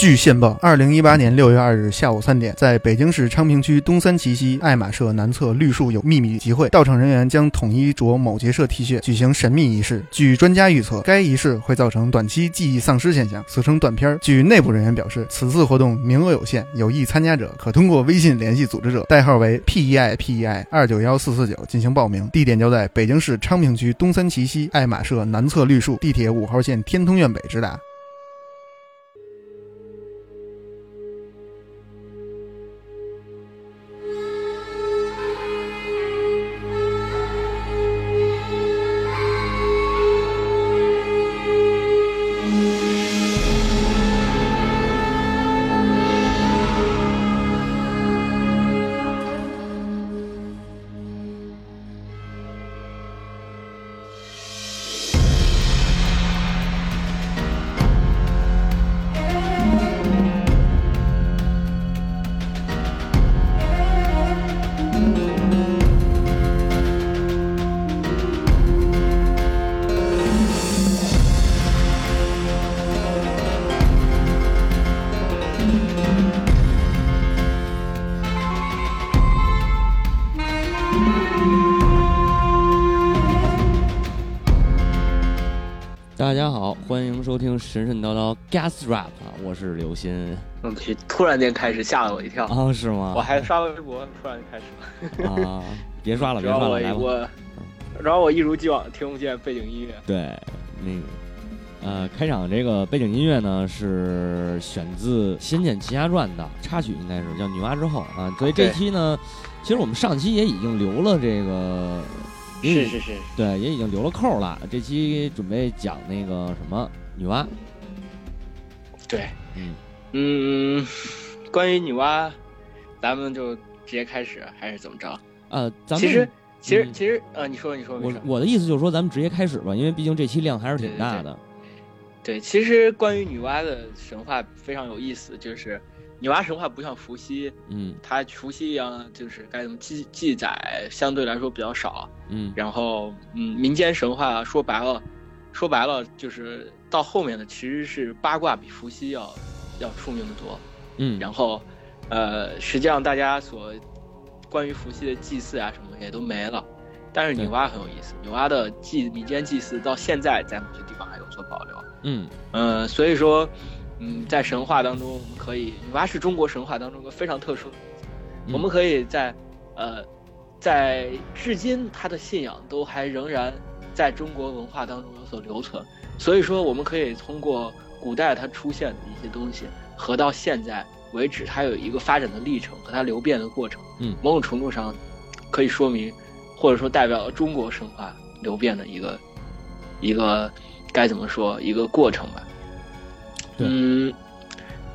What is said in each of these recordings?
据线报，二零一八年六月二日下午三点，在北京市昌平区东三旗西爱马社南侧绿树有秘密集会，到场人员将统一着某结社 T 恤，举行神秘仪式。据专家预测，该仪式会造成短期记忆丧失现象，俗称断片。据内部人员表示，此次活动名额有限，有意参加者可通过微信联系组织者，代号为 PEI PEI 二九幺四四九进行报名。地点就在北京市昌平区东三旗西爱马社南侧绿树，地铁五号线天通苑北直达。Rap，我是刘鑫。嗯去，突然间开始吓了我一跳啊！是吗？我还刷微博，突然就开始了啊！别刷了，别刷了，来我，然后我一如既往听不见背景音乐。对，那个呃，开场这个背景音乐呢是选自《仙剑奇侠传》的插曲，应该是叫《女娲之后》啊。所以这期呢，其实我们上期也已经留了这个。是是是，对，也已经留了扣了。这期准备讲那个什么女娲。对，嗯。嗯，关于女娲，咱们就直接开始，还是怎么着？呃，咱们其实其实其实呃，你说你说，我我的意思就是说，咱们直接开始吧，因为毕竟这期量还是挺大的。对，其实关于女娲的神话非常有意思，就是。女娲神话不像伏羲，嗯，它伏羲一样，就是该怎么记记载，相对来说比较少，嗯，然后嗯，民间神话说白了，说白了就是到后面的其实是八卦比伏羲要要出名的多，嗯，然后呃，实际上大家所关于伏羲的祭祀啊什么也都没了，但是女娲很有意思，女娲的祭民间祭祀到现在在某些地方还有所保留，嗯。呃，所以说。嗯，在神话当中，我们可以女娲是中国神话当中一个非常特殊的，我们可以在，呃，在至今她的信仰都还仍然在中国文化当中有所留存，所以说我们可以通过古代它出现的一些东西和到现在为止它有一个发展的历程和它流变的过程，嗯，某种程度上可以说明或者说代表了中国神话流变的一个一个该怎么说一个过程吧。嗯，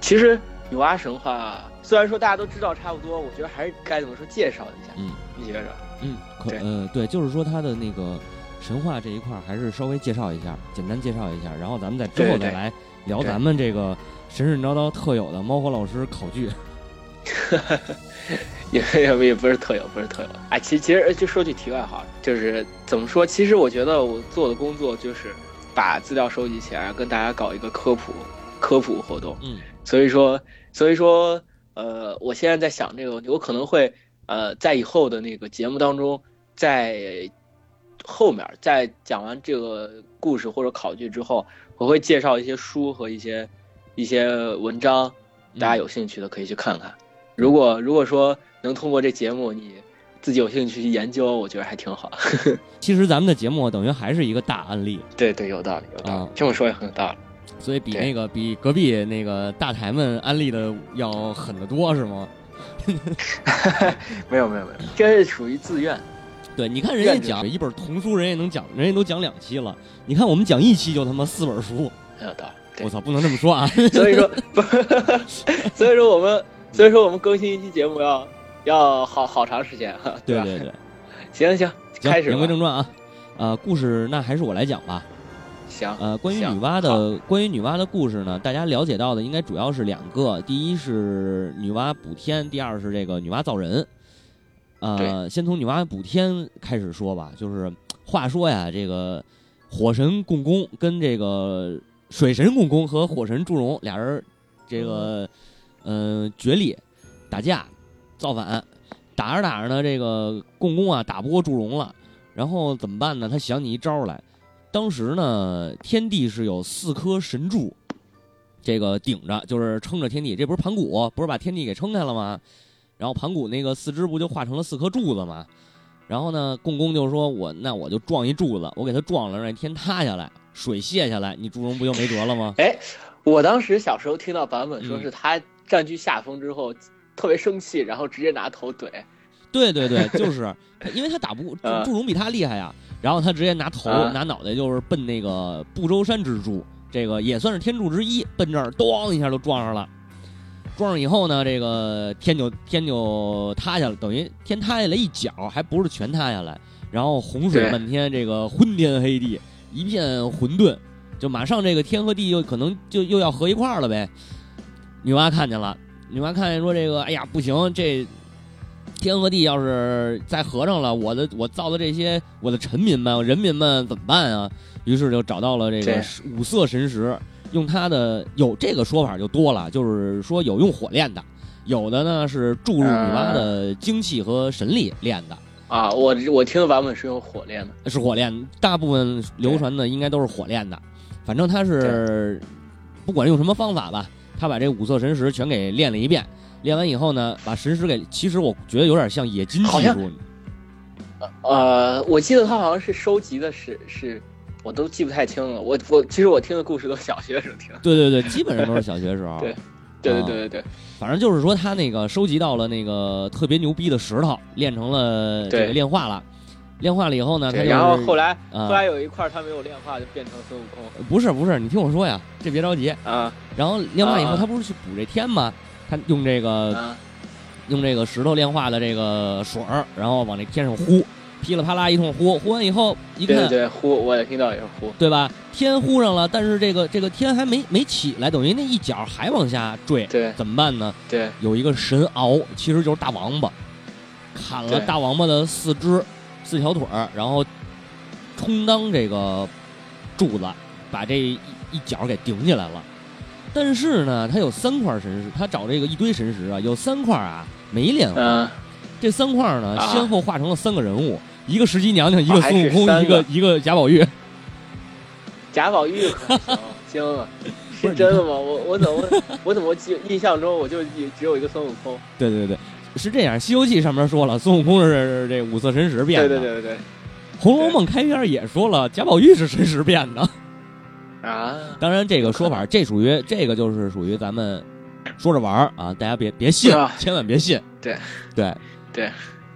其实女娲神话虽然说大家都知道差不多，我觉得还是该怎么说介绍一下。嗯，你觉着？嗯，可呃对，就是说它的那个神话这一块还是稍微介绍一下，简单介绍一下，然后咱们在之后再来聊咱们这个神神叨叨特有的猫火老师考据。也也也不是特有，不是特有。哎，其其实就说句题外话，就是怎么说？其实我觉得我做的工作就是把资料收集起来，跟大家搞一个科普。科普活动，嗯，所以说，所以说，呃，我现在在想这个问题，我可能会，呃，在以后的那个节目当中，在后面，在讲完这个故事或者考据之后，我会介绍一些书和一些一些文章，大家有兴趣的可以去看看。如果如果说能通过这节目，你自己有兴趣去研究，我觉得还挺好。其实咱们的节目等于还是一个大案例，对对，有道理，有道理，这么说也很有道理。所以比那个比隔壁那个大台们安利的要狠得多，是吗？没有没有没有，这是属于自愿。对，你看人家讲一本童书，人家能讲，人家都讲两期了。你看我们讲一期就他妈四本书，很有道理。我操，不能这么说啊！所以说，所以说我们，所以说我们更新一期节目要要好好长时间哈。对对对，行行，开始言归正传啊，呃，故事那还是我来讲吧。行，呃，关于女娲的关于女娲的故事呢，大家了解到的应该主要是两个，第一是女娲补天，第二是这个女娲造人。呃，先从女娲补天开始说吧，就是话说呀，这个火神共工跟这个水神共工和火神祝融俩人这个嗯决力、打架、造反，打着打着呢，这个共工啊打不过祝融了，然后怎么办呢？他想起一招来，当时呢天地是有四颗神柱，这个顶着就是撑着天地，这不是盘古不是把天地给撑开了吗？然后盘古那个四肢不就化成了四颗柱子吗？然后呢，共工就说：“我那我就撞一柱子，我给他撞了，让天塌下来，水泄下来，你祝融不就没辙了吗？” 哎，我当时小时候听到版本说是他占据下风之后特别生气，然后直接拿头怼。对对对，就是因为他打不 过祝融比他厉害呀，然后他直接拿头拿脑袋就是奔那个不周山之柱，这个也算是天柱之一，奔这儿咣一下就撞上了。撞上以后呢，这个天就天就塌下了，等于天塌下来一角，还不是全塌下来。然后洪水漫天，这个昏天黑地，一片混沌，就马上这个天和地又可能就又要合一块儿了呗。女娲看见了，女娲看见说：“这个，哎呀，不行，这天和地要是再合上了，我的我造的这些我的臣民们、人民们怎么办啊？”于是就找到了这个五色神石。用它的有这个说法就多了，就是说有用火炼的，有的呢是注入女娲的精气和神力炼的。啊，我我听的版本是用火炼的，是火炼，大部分流传的应该都是火炼的。反正他是不管用什么方法吧，他把这五色神石全给炼了一遍。炼完以后呢，把神石给，其实我觉得有点像冶金技术。呃，我记得他好像是收集的是是。我都记不太清了，我我其实我听的故事都小学时候听。对对对，基本上都是小学时候。对，对对对对对。反正就是说，他那个收集到了那个特别牛逼的石头，炼成了这个炼化了。炼化了以后呢，他然后后来后来有一块他没有炼化，就变成孙悟空。不是不是，你听我说呀，这别着急啊。然后炼化以后，他不是去补这天吗？他用这个用这个石头炼化的这个水儿，然后往那天上呼。噼里啪啦一通呼，呼完以后一看，对呼，我也听到也是呼，对吧？天呼上了，但是这个这个天还没没起来，等于那一脚还往下坠，对，怎么办呢？对，有一个神鳌，其实就是大王八，砍了大王八的四肢、四条腿儿，然后充当这个柱子，把这一一角给顶起来了。但是呢，他有三块神石，他找这个一堆神石啊，有三块啊没炼化，这三块呢先后化成了三个人物。一个石矶娘娘，一个孙悟空，一个一个贾宝玉。贾宝玉行了，是真的吗？我我怎么我怎么记印象中我就只有一个孙悟空？对对对，是这样，《西游记》上面说了，孙悟空是这五色神石变的。对对对对对，《红楼梦》开篇也说了，贾宝玉是神石变的。啊，当然这个说法，这属于这个就是属于咱们说着玩儿啊，大家别别信，千万别信。对对对。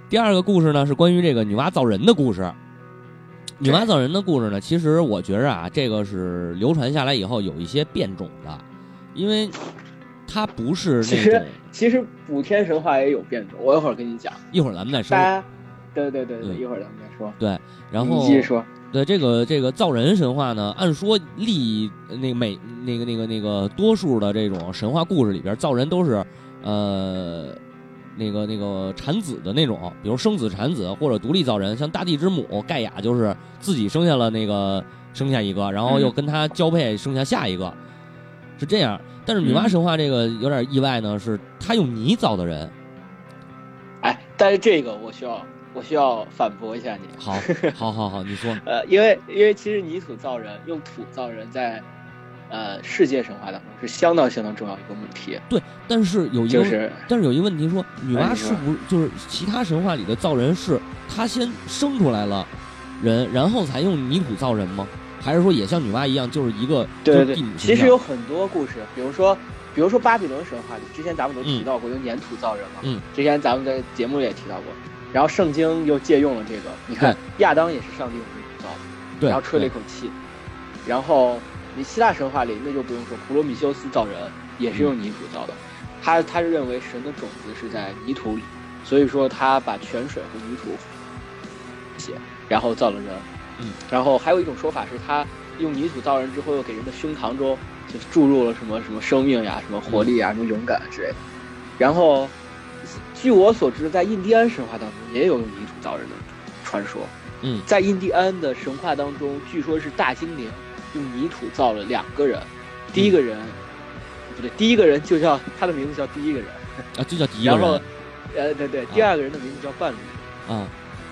第二个故事呢是关于这个女娲造人的故事。女娲造人的故事呢，其实我觉着啊，这个是流传下来以后有一些变种的，因为它不是那种。其实其实补天神话也有变种，我一会儿跟你讲。一会儿咱们再说。对对对对，一会儿咱们再说。对，然后你继续说。对这个这个造人神话呢，按说历那个每那个那个那个多数的这种神话故事里边，造人都是呃。那个那个产子的那种，比如生子产子或者独立造人，像大地之母盖亚就是自己生下了那个生下一个，然后又跟他交配生下下一个，是这样。但是女娲神话这个有点意外呢，是她用泥造的人。哎，但是这个我需要我需要反驳一下你。好，好，好，好，你说。呃，因为因为其实泥土造人，用土造人在。呃，世界神话当中是相当相当重要一个母题。对，但是有一个，但是有一个问题说，女娲是不是就是其他神话里的造人是她先生出来了人，然后才用泥土造人吗？还是说也像女娲一样，就是一个对对对？其实有很多故事，比如说，比如说巴比伦神话里，之前咱们都提到过用粘土造人嘛。嗯。之前咱们在节目里也提到过，然后圣经又借用了这个。你看，亚当也是上帝用泥土造的，对，然后吹了一口气，然后。你希腊神话里那就不用说，普罗米修斯造人也是用泥土造的，他他是认为神的种子是在泥土里，所以说他把泉水和泥土写，然后造了人。嗯，然后还有一种说法是他用泥土造人之后，又给人的胸膛中就注入了什么什么生命呀、什么活力啊、什么勇敢之类的。然后，据我所知，在印第安神话当中也有用泥土造人的传说。嗯，在印第安的神话当中，据说是大精灵。用泥土造了两个人，第一个人不对，第一个人就叫他的名字叫第一个人啊，就叫第一个人然后，呃，对对，第二个人的名字叫伴侣。啊，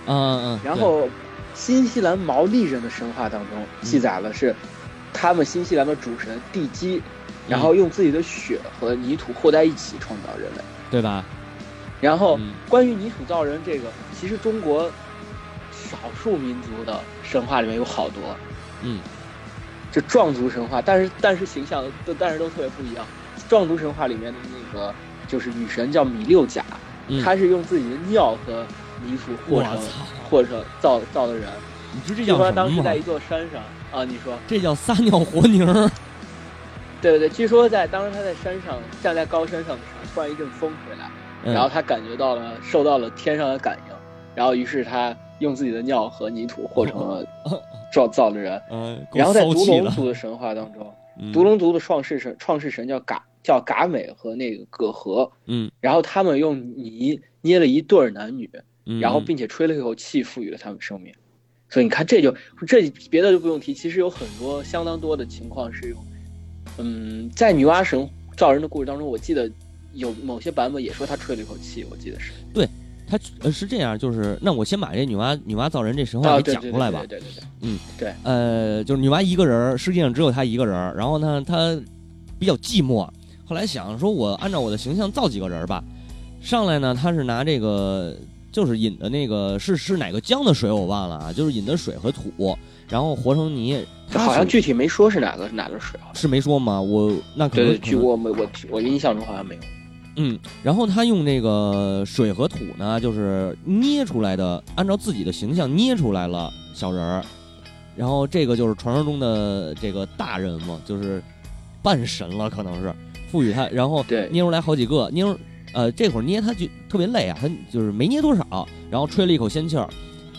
嗯嗯嗯，然后，新西兰毛利人的神话当中记载了是，他们新西兰的主神地基，然后用自己的血和泥土和在一起创造人类。对吧？然后嗯关于泥土造人这个，其实中国少数民族的神话里面有好多，嗯就壮族神话，但是但是形象都但是都特别不一样。壮族神话里面的那个就是女神叫米六甲，嗯，她是用自己的尿和泥土和成我操，或者造造的人。你知道这叫什么吗当时在一？座山上啊，你说这叫撒尿和泥儿。对对对，据说在当时他在山上站在高山上的时候，突然一阵风回来，嗯然后他感觉到了受到了天上的感应，然后于是他用自己的尿和泥土 和成了造造的人。嗯，然后在独龙族的神话当中，嗯独龙族的创世神创世神叫嘎叫嘎美和那个葛和，嗯然后他们用泥捏了一对儿男女，嗯，然后并且吹了一口气，赋予了他们生命。所以你看，这就这别的就不用提，其实有很多相当多的情况是用，嗯，在女娲神造人的故事当中，我记得有某些版本也说他吹了一口气，我记得是。他呃是这样，就是那我先把这女娲女娲造人这神话啊，给讲出来吧。对对对对呃，就是女娲一个人儿，世界上只有她一个人儿。然后呢，她比较寂寞。后来想说，我按照我的形象造几个人儿吧。上来呢，她是拿这个，就是引的那个是是哪个江的水我忘了啊，就是引的水和土，然后和成泥。好像具体没说是哪个哪个水。是没说吗？我那可对对，据能我没我我印象中好像没有。嗯，然后他用那个水和土呢，就是捏出来的，按照自己的形象捏出来了小人儿，然后这个就是传说中的这个大人嘛，就是半神了，可能是。赋予他，然后对。捏出来好几个，捏出呃这会儿捏他就特别累啊，他就是没捏多少，然后吹了一口仙气儿，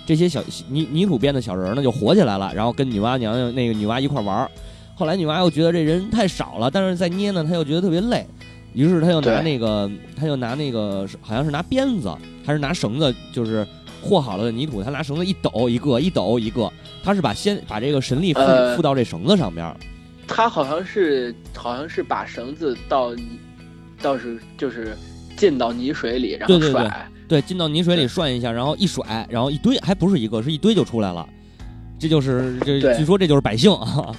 这些小泥泥土变的小人儿呢就活起来了，然后跟女娲娘娘那个女娲一块玩儿。后来女娲又觉得这人太少了，但是再捏呢，她又觉得特别累，于是他又拿那个，他又拿那个，好像是拿鞭子还是拿绳子，就是和好了的泥土，他拿绳子一抖一个，一抖一个，他是把先把这个神力附呃附到这绳子上边。他好像是好像是把绳子到泥，倒是就是进到泥水里，然后对对对甩。对，进到泥水里涮一下，然后一甩，然后一堆，还不是一个，是一堆就出来了。这就是这，据说这就是百姓啊。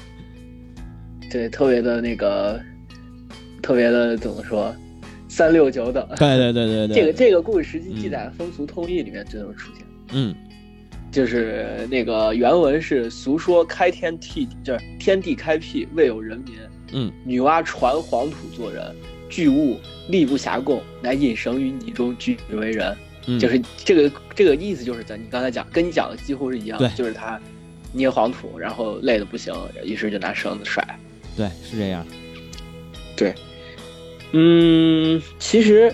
对，特别的那个，特别的怎么说，三六九等。对对对对对，这个这个故事实际记嗯载的风俗通义里面就能出现，嗯就是那个原文是俗说开天辟，就是天地开辟，未有人民，嗯，女娲传黄土做人，巨物力不暇供，乃引绳于泥中，举为人。嗯，就是这个这个意思，就是在你刚才讲，跟你讲的几乎是一样的，对就是他捏黄土，然后累的不行，于是就拿绳子甩。对是这样。嗯，其实，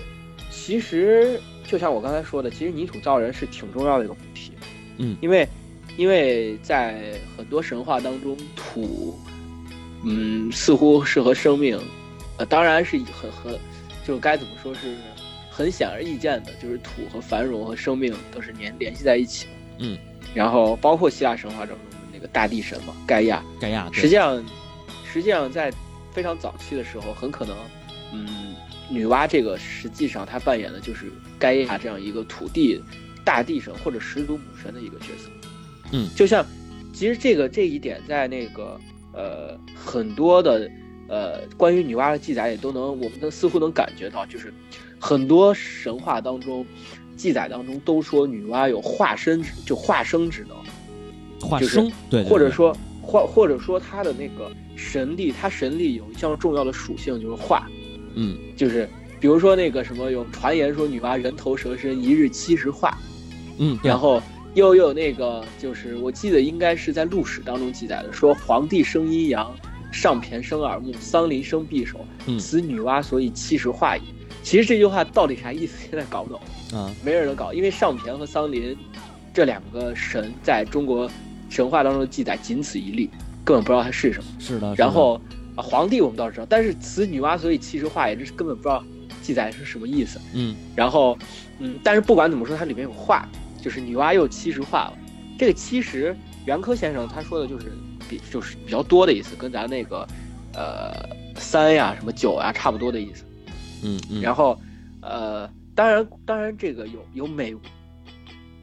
其实就像我刚才说的，其实泥土造人是挺重要的一个主题。嗯因为，因为在很多神话当中，土，嗯，似乎是和生命，呃，当然是很很，就该怎么说是很显而易见的，就是土和繁荣和生命都是联联系在一起。嗯，然后包括希腊神话当中的那个大地神嘛，盖亚，盖亚，实际上，实际上在非常早期的时候，很可能，嗯，女娲这个实际上她扮演的就是盖亚这样一个土地大地神或者始祖母神的一个角色。嗯就像其实这个这一点在那个呃很多的呃关于女娲的记载也都能，我们能似乎能感觉到，就是很多神话当中。记载当中都说女娲有化身就化生之能，就是化生，对，对对或者说或或者说他的那个神力，他神力有一项重要的属性就是化，嗯就是比如说那个什么有传言说女娲人头蛇身，一日七十化，嗯，然后又又有那个就是我记得应该是在陆史当中记载的，说皇帝生阴阳，上骈生耳目，桑林生匕首，嗯此女娲所以七十化也。其实这句话到底啥意思？现在搞不懂。啊，没人能搞，因为上骈和桑林这两个神在中国神话当中的记载仅此一例，根本不知道它是什么。是的然后啊，皇帝我们倒是知道，但是此女娲所以七十化也，这是根本不知道记载是什么意思。嗯然后，嗯，但是不管怎么说，它里面有化，就是女娲又七十化了。这个七十，袁科先生他说的就是比就是比较多的意思，跟咱那个呃三呀、什么九呀，差不多的意思。嗯嗯，然后，呃，当然，当然，这个有有美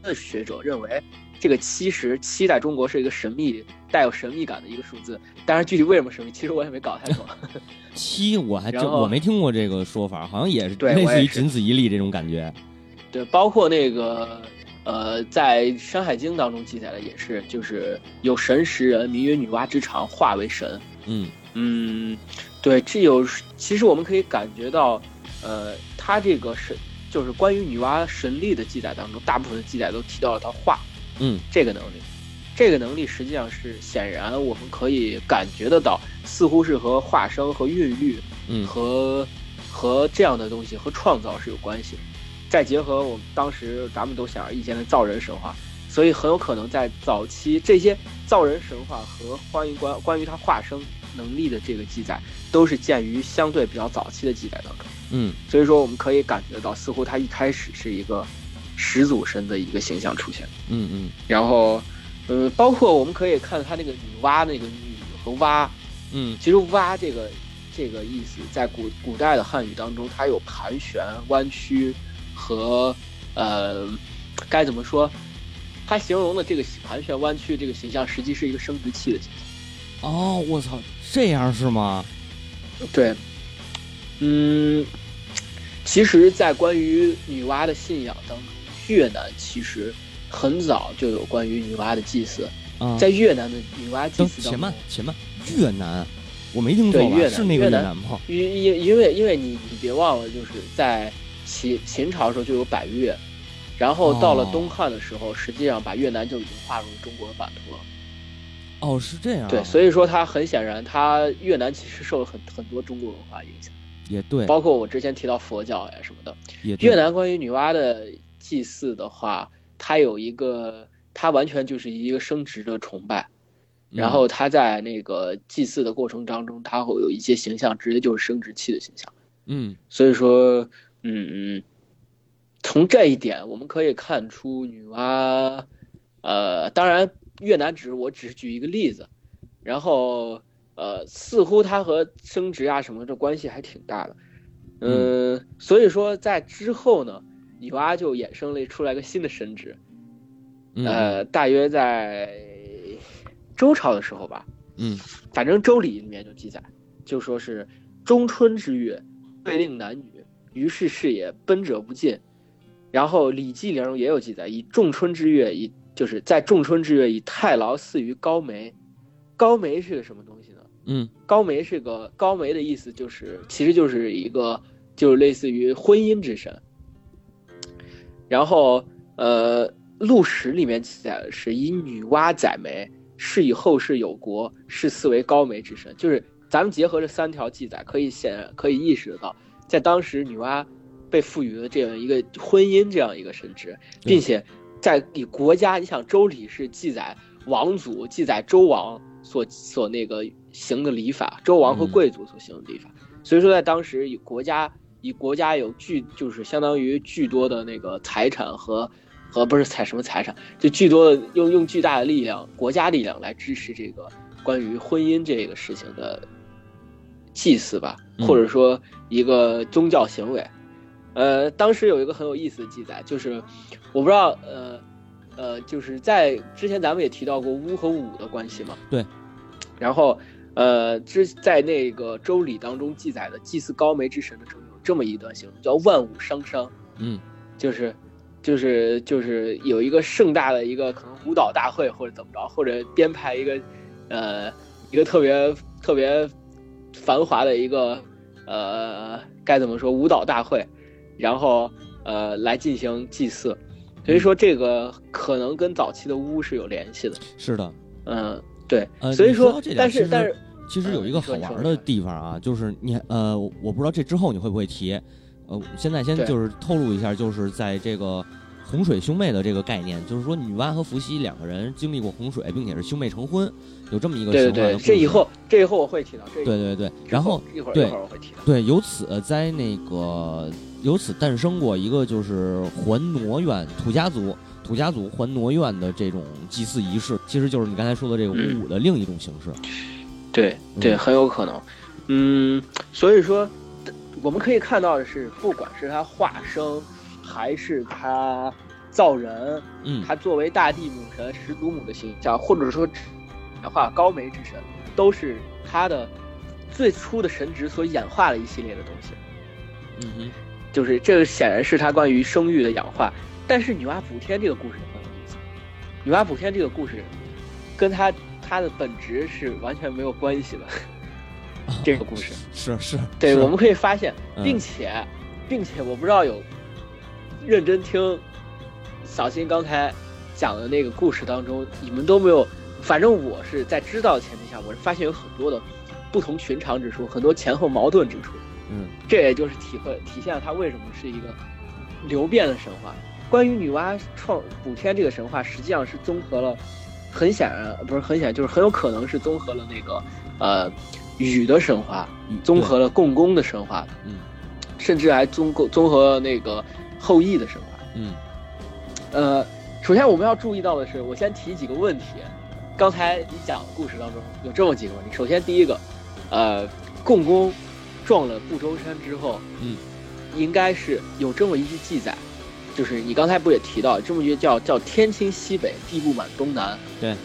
的学者认为，这个七十七在中国是一个神秘、带有神秘感的一个数字。当然，具体为什么神秘，其实我也没搞太懂。七我还真我没听过这个说法，好像也是 对类似于仅此一例这种感觉。对，包括那个呃，在《山海经》当中记载的也是，就是有神识人，名曰女娲之长，化为神。嗯嗯，对，这有其实我们可以感觉到，呃，他这个神就是关于女娲神力的记载当中，大部分的记载都提到了她化嗯这个能力。这个能力实际上是显然我们可以感觉得到，似乎是和化生和孕育嗯和和这样的东西和创造是有关系的。再结合我们当时咱们都显而易见的造人神话，所以很有可能在早期这些造人神话和关于关关于他化生能力的这个记载，都是鉴于相对比较早期的记载当中。嗯所以说我们可以感觉到，似乎他一开始是一个始祖神的一个形象出现。嗯嗯然后，呃，包括我们可以看他那个女娲那个女和蛙，嗯其实“蛙”这个这个意思，在古古代的汉语当中，它有盘旋、弯曲和呃，该怎么说？它形容的这个盘旋、弯曲这个形象，实际是一个生殖器的形象。哦，我操，这样是吗？对，嗯，其实，在关于女娲的信仰当中，越南其实很早就有关于女娲的祭祀。啊，在越南的女娲祭祀当中且慢，且慢，越南，我没听错吧？对越南是那个越南吗？因因因为因为你你别忘了，就是在秦秦朝的时候就有百越，然后到了哦东汉的时候，实际上把越南就已经划入中国的版图了。哦，是这样啊。对，所以说它很显然，它越南其实受了很很多中国文化影响，也对，包括我之前提到佛教呀什么的。也越南关于女娲的祭祀的话，它有一个，它完全就是一个生殖的崇拜。然后他在那个祭祀的过程当中，他会有一些形象，直接就是生殖器的形象。嗯所以说，嗯嗯，从这一点我们可以看出，女娲，呃，当然越南只是我只是举一个例子，然后呃，似乎它和生殖啊什么的关系还挺大的，嗯，所以说在之后呢，女娲就衍生了出来个新的神职，嗯呃，大约在周朝的时候吧，嗯反正《周礼》里面就记载，就说是中春之月，对令男女，于是是也，奔者不尽。然后《礼记》里中也有记载，以仲春之月，以就是在仲春之月，以太牢祀于高梅。高梅是个什么东西呢？嗯高梅是个高梅的意思，就是其实就是一个就是类似于婚姻之神。然后呃，《陆史》里面记载的是以女娲载梅，是以后世有国，是四为高梅之神。就是咱们结合这三条记载，可以显可以意识得到，在当时女娲被赋予了这样一个婚姻这样一个神职，并且在以国家，你想《周礼》是记载王族、记载周王所所那个行的礼法，周王和嗯。贵族所行的礼法，所以说在当时以国家以国家有巨就是相当于巨多的那个财产和和不是财什么财产，就巨多的用用巨大的力量，国家力量来支持这个关于婚姻这个事情的祭祀吧，嗯或者说一个宗教行为。呃，当时有一个很有意思的记载，就是我不知道，呃，呃，就是在之前咱们也提到过巫和武的关系嘛。对。然后，呃，之在那个周礼当中记载的祭祀高梅之神的时候，有这么一段形容，叫万物商商，嗯。就是，就是就是有一个盛大的一个可能舞蹈大会或者怎么着，或者编排一个，呃，一个特别特别繁华的一个呃该怎么说舞蹈大会，然后呃来进行祭祀，所以说这个可能跟早期的巫是有联系的，是的。嗯，对，呃所以说但是但是其实有一个好玩的地方啊，就是你呃，我不知道这之后你会不会提，呃，现在先就是透露一下，就是在这个洪水兄妹的这个概念，就是说女娲和伏羲两个人经历过洪水，并且是兄妹成婚，有这么一个对对对，神话的故事这以后这以后我会提到，这对对对，然后对一会儿一会儿我会提到，对，由此在那个由此诞生过一个就是还挪院土家族。土家族还挪院的这种祭祀仪式，其实就是你刚才说的这个嗯巫舞的另一种形式。对对，嗯很有可能。嗯，所以说我们可以看到的是，不管是他化生，还是他造人，嗯他作为大地母神始祖母的形象，或者说演化高梅之神，都是他的最初的神职所演化的一系列的东西。嗯哼就是这个显然是他关于生育的演化。但是女娲补天这个故事很有意思，女娲补天这个故事跟他他的本质是完全没有关系的。这个故事，是是，对，我们可以发现，嗯并且，并且我不知道有认真听小新刚才讲的那个故事当中，你们都没有，反正我是在知道的前提下，我是发现有很多的不同寻常之处，很多前后矛盾之处。嗯这也就是体会体现了它为什么是一个流变的神话。关于女娲创补天这个神话，实际上是综合了，很显然不是很显然，就是很有可能是综合了那个呃禹的神话，嗯综合了共工的神话，嗯甚至还综合综合了那个后羿的神话。嗯呃，首先我们要注意到的是，我先提几个问题。刚才你讲的故事当中有这么几个问题。首先第一个，呃，共工撞了不周山之后，嗯，应该是有这么一句记载，就是你刚才不也提到这么一句叫叫天倾西北，地不满东南。对，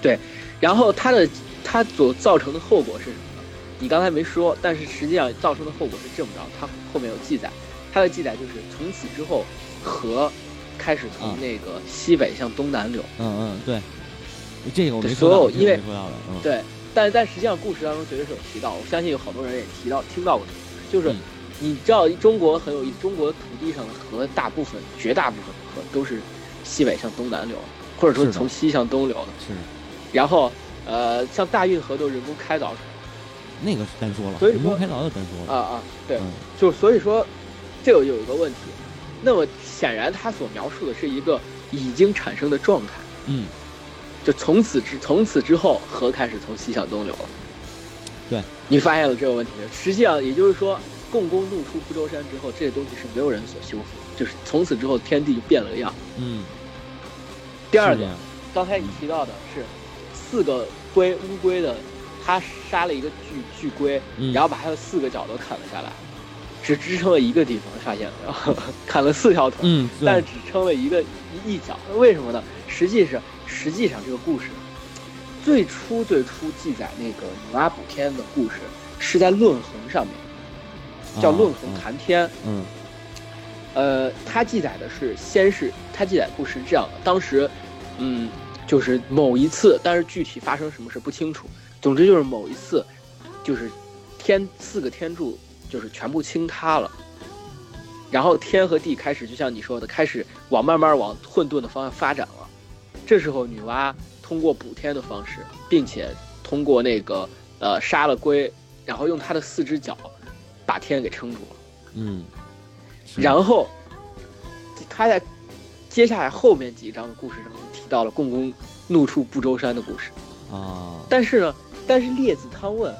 对，然后它的它所造成的后果是什么呢？你刚才没说，但是实际上造成的后果是这么着，它后面有记载，它的记载就是从此之后，河开始从啊那个西北向东南流。嗯嗯对，这个我没说到，所有因为对，但但实际上故事当中绝对是有提到，我相信有好多人也提到听到过这个故事，就是嗯你知道中国很有意思，中国土地上的河大部分绝大部分的河都是西北向东南流，或者说是从西向东流的。是然后呃，像大运河都是人工开凿出来那个是单说了，所以说人工开凿就单说了，啊啊，对，嗯就所以说这个有一个问题，那么显然他所描述的是一个已经产生的状态。嗯就从此之从此之后，河开始从西向东流了。对，你发现了这个问题？实际上也就是说，共工怒出不周山之后，这些东西是没有人所修复，就是从此之后天地就变了个样。嗯，第二个，刚才你提到的是四个龟乌龟的，他杀了一个巨巨龟，嗯然后把它的四个脚都砍了下来，只支撑了一个地方，发现了，然后 砍了四条腿。嗯但是只撑了一个一一角，为什么呢？实际是实际上这个故事最初最初记载那个女娲补天的故事是在论衡上面，叫啊论衡谈天。嗯呃，它记载的是先是他记载故事是这样的，当时嗯就是某一次，但是具体发生什么事不清楚。总之就是某一次，就是天四个天柱就是全部倾塌了。然后天和地开始，就像你说的，开始往慢慢往混沌的方向发展了。这时候，女娲通过补天的方式，并且通过那个呃杀了龟，然后用她的四只脚把天给撑住了。嗯，然后，他在接下来后面几章的故事当中提到了共工怒触不周山的故事。啊，但是呢，但是列子汤问，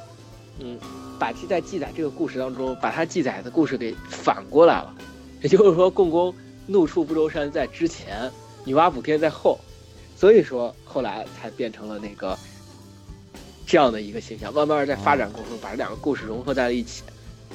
嗯，把记在记载这个故事当中，把他记载的故事给反过来了。也就是说，共工怒触不周山在之前，女娲补天在后，所以说后来才变成了那个这样的一个形象。慢慢在发展过程中，把这两个故事融合在了一起，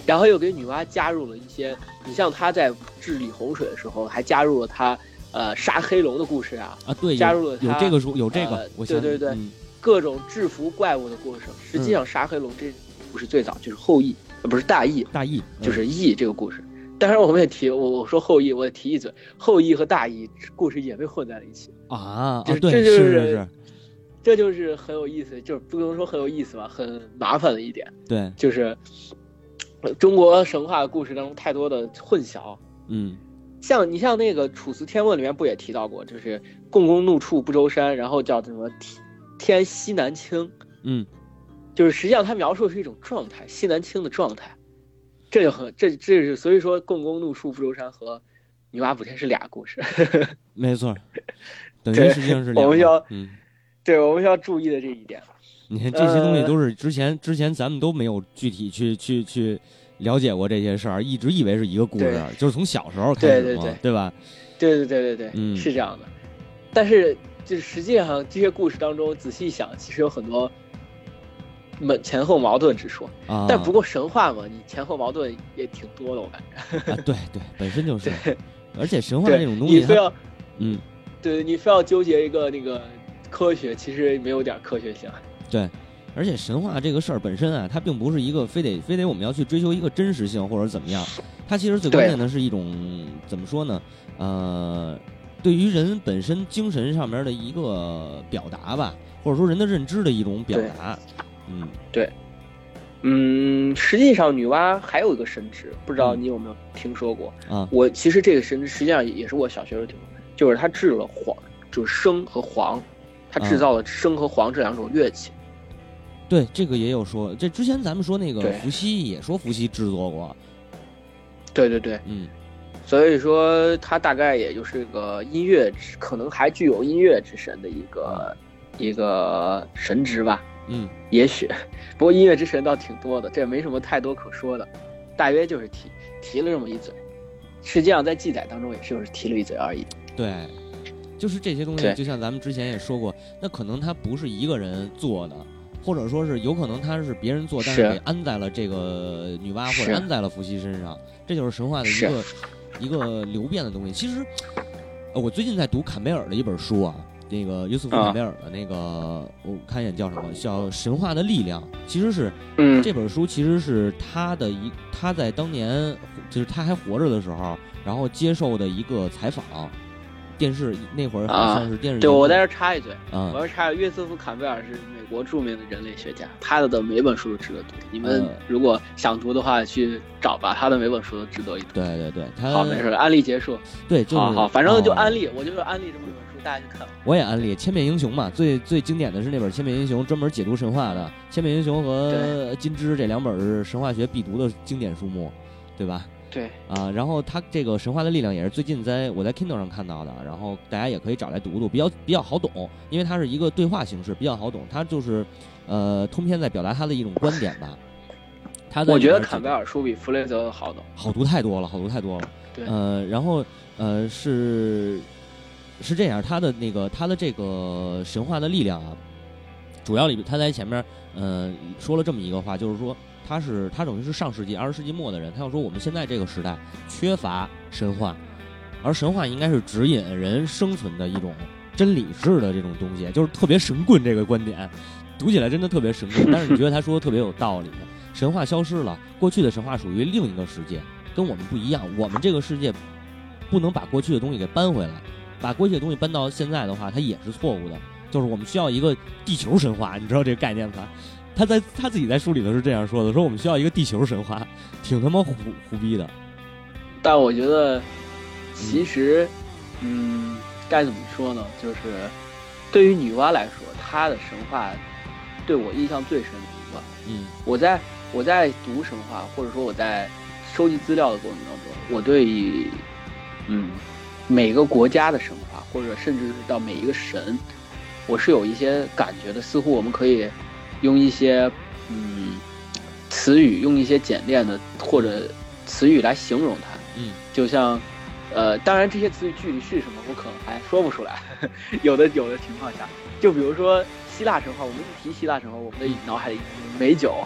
然后又给女娲加入了一些，你像她在治理洪水的时候，还加入了她呃杀黑龙的故事啊，啊对，加入了它有有这个书有这个呃，我对对对嗯。各种制服怪物的过程。实际上，杀黑龙这不是最早，就是后羿，呃，不是大羿，大羿就是羿这个故事。当然，我们也提我我说后羿，我也提一嘴，后羿和大羿故事也被混在了一起，啊啊就是对这就是是是这就是很有意思，就是不能说很有意思吧，很麻烦的一点，对。就是呃中国神话故事当中太多的混淆。嗯像你像那个《楚辞天问》里面不也提到过，就是共工怒触不周山，然后叫什么天天西南倾，嗯就是实际上他描述的是一种状态，西南倾的状态，这就很这这是所以说共工怒触不周山和女娲补天是俩故事，没错，等于对实际上是我们要嗯。对我们需要注意的这一点。你看这些东西呃都是之前之前咱们都没有具体去去去了解过这些事儿，一直以为是一个故事，就是从小时候开始嘛，对对对吧？对对对对对，嗯是这样的。但是就是实际上这些故事当中仔细想，其实有很多门前后矛盾之说。啊，但不过神话嘛，你前后矛盾也挺多的，我感觉。啊，对对，本身就是，对而且神话对这种东西，你非要嗯，对你非要纠结一个那个科学，其实没有点科学性。对，而且神话这个事儿本身啊，它并不是一个非得非得我们要去追求一个真实性或者怎么样，它其实最关键的是一种怎么说呢？呃，对于人本身精神上面的一个表达吧，或者说人的认知的一种表达。嗯对嗯，实际上女娲还有一个神职，不知道嗯你有没有听说过？啊我其实这个神职实际上也是我小学时候听说，就是他制了黄，就是笙和黄，他制啊造了笙和黄这两种乐器。对，这个也有说，这之前咱们说那个伏羲也说伏羲制作过，对对对，嗯所以说他大概也就是个音乐，可能还具有音乐之神的一个一个神职吧。嗯也许，不过音乐之神倒挺多的，这也没什么太多可说的，大约就是提提了这么一嘴，实际上在记载当中也是就是提了一嘴而已。对，就是这些东西，就像咱们之前也说过，那可能他不是一个人做的，或者说是有可能他是别人做，但是是。给安在了这个女娲或者安在了伏羲身上，这就是神话的一个一个流变的东西。其实，呃我最近在读坎贝尔的一本书啊，那个约瑟夫·啊。坎贝尔的那个，我看一眼叫什么，叫《神话的力量》，其实是嗯，这本书其实是他的一他在当年就是他还活着的时候，然后接受的一个采访，电视那会儿好像是电视对我在这插一嘴，啊我要插约瑟夫·坎贝尔是美国著名的人类学家，他的每本书都值得读。你们嗯如果想读的话，去找吧，他的每本书都值得一读。对对对，他好，没事，安利结束。对就是好好，反正就哦安利，我就是安利这么一本书，大家去看吧。我也安利《千面英雄》嘛，最最经典的是那本《千面英雄》，专门解读神话的，《千面英雄》和《金枝》这两本是神话学必读的经典书目，对吧？对，啊，然后它这个神话的力量也是最近在我在 Kindle 上看到的，然后大家也可以找来读读，比较比较好懂，因为它是一个对话形式，比较好懂。它就是呃通篇在表达他的一种观点吧。他在我觉得坎贝尔书比弗雷泽好懂。好读太多了，好读太多了。对呃，然后呃是是这样，他的那个他的这个神话的力量啊，主要里他在前面呃说了这么一个话，就是说他是他等于是上世纪二十世纪末的人，他要说我们现在这个时代缺乏神话，而神话应该是指引人生存的一种真理式的这种东西，就是特别神棍这个观点，读起来真的特别神棍，但是你觉得他说的特别有道理。神话消失了，过去的神话属于另一个世界，跟我们不一样。我们这个世界不能把过去的东西给搬回来，把过去的东西搬到现在的话，它也是错误的。就是我们需要一个地球神话，你知道这个概念吧？他在他自己在书里头是这样说的，说我们需要一个地球神话，挺他妈胡胡逼的。但我觉得，其实，嗯，该怎么说呢？就是对于女娲来说，她的神话对我印象最深的一个。嗯我在我在读神话，或者说我在收集资料的过程当中，我对于嗯每个国家的神话，或者甚至是到每一个神，我是有一些感觉的。似乎我们可以用一些嗯词语，用一些简练的或者词语来形容它。嗯就像，呃，当然这些词语具体是什么，我可能还说不出来。有的有的情况下，就比如说希腊神话，我们一提希腊神话，我们的脑海里美酒，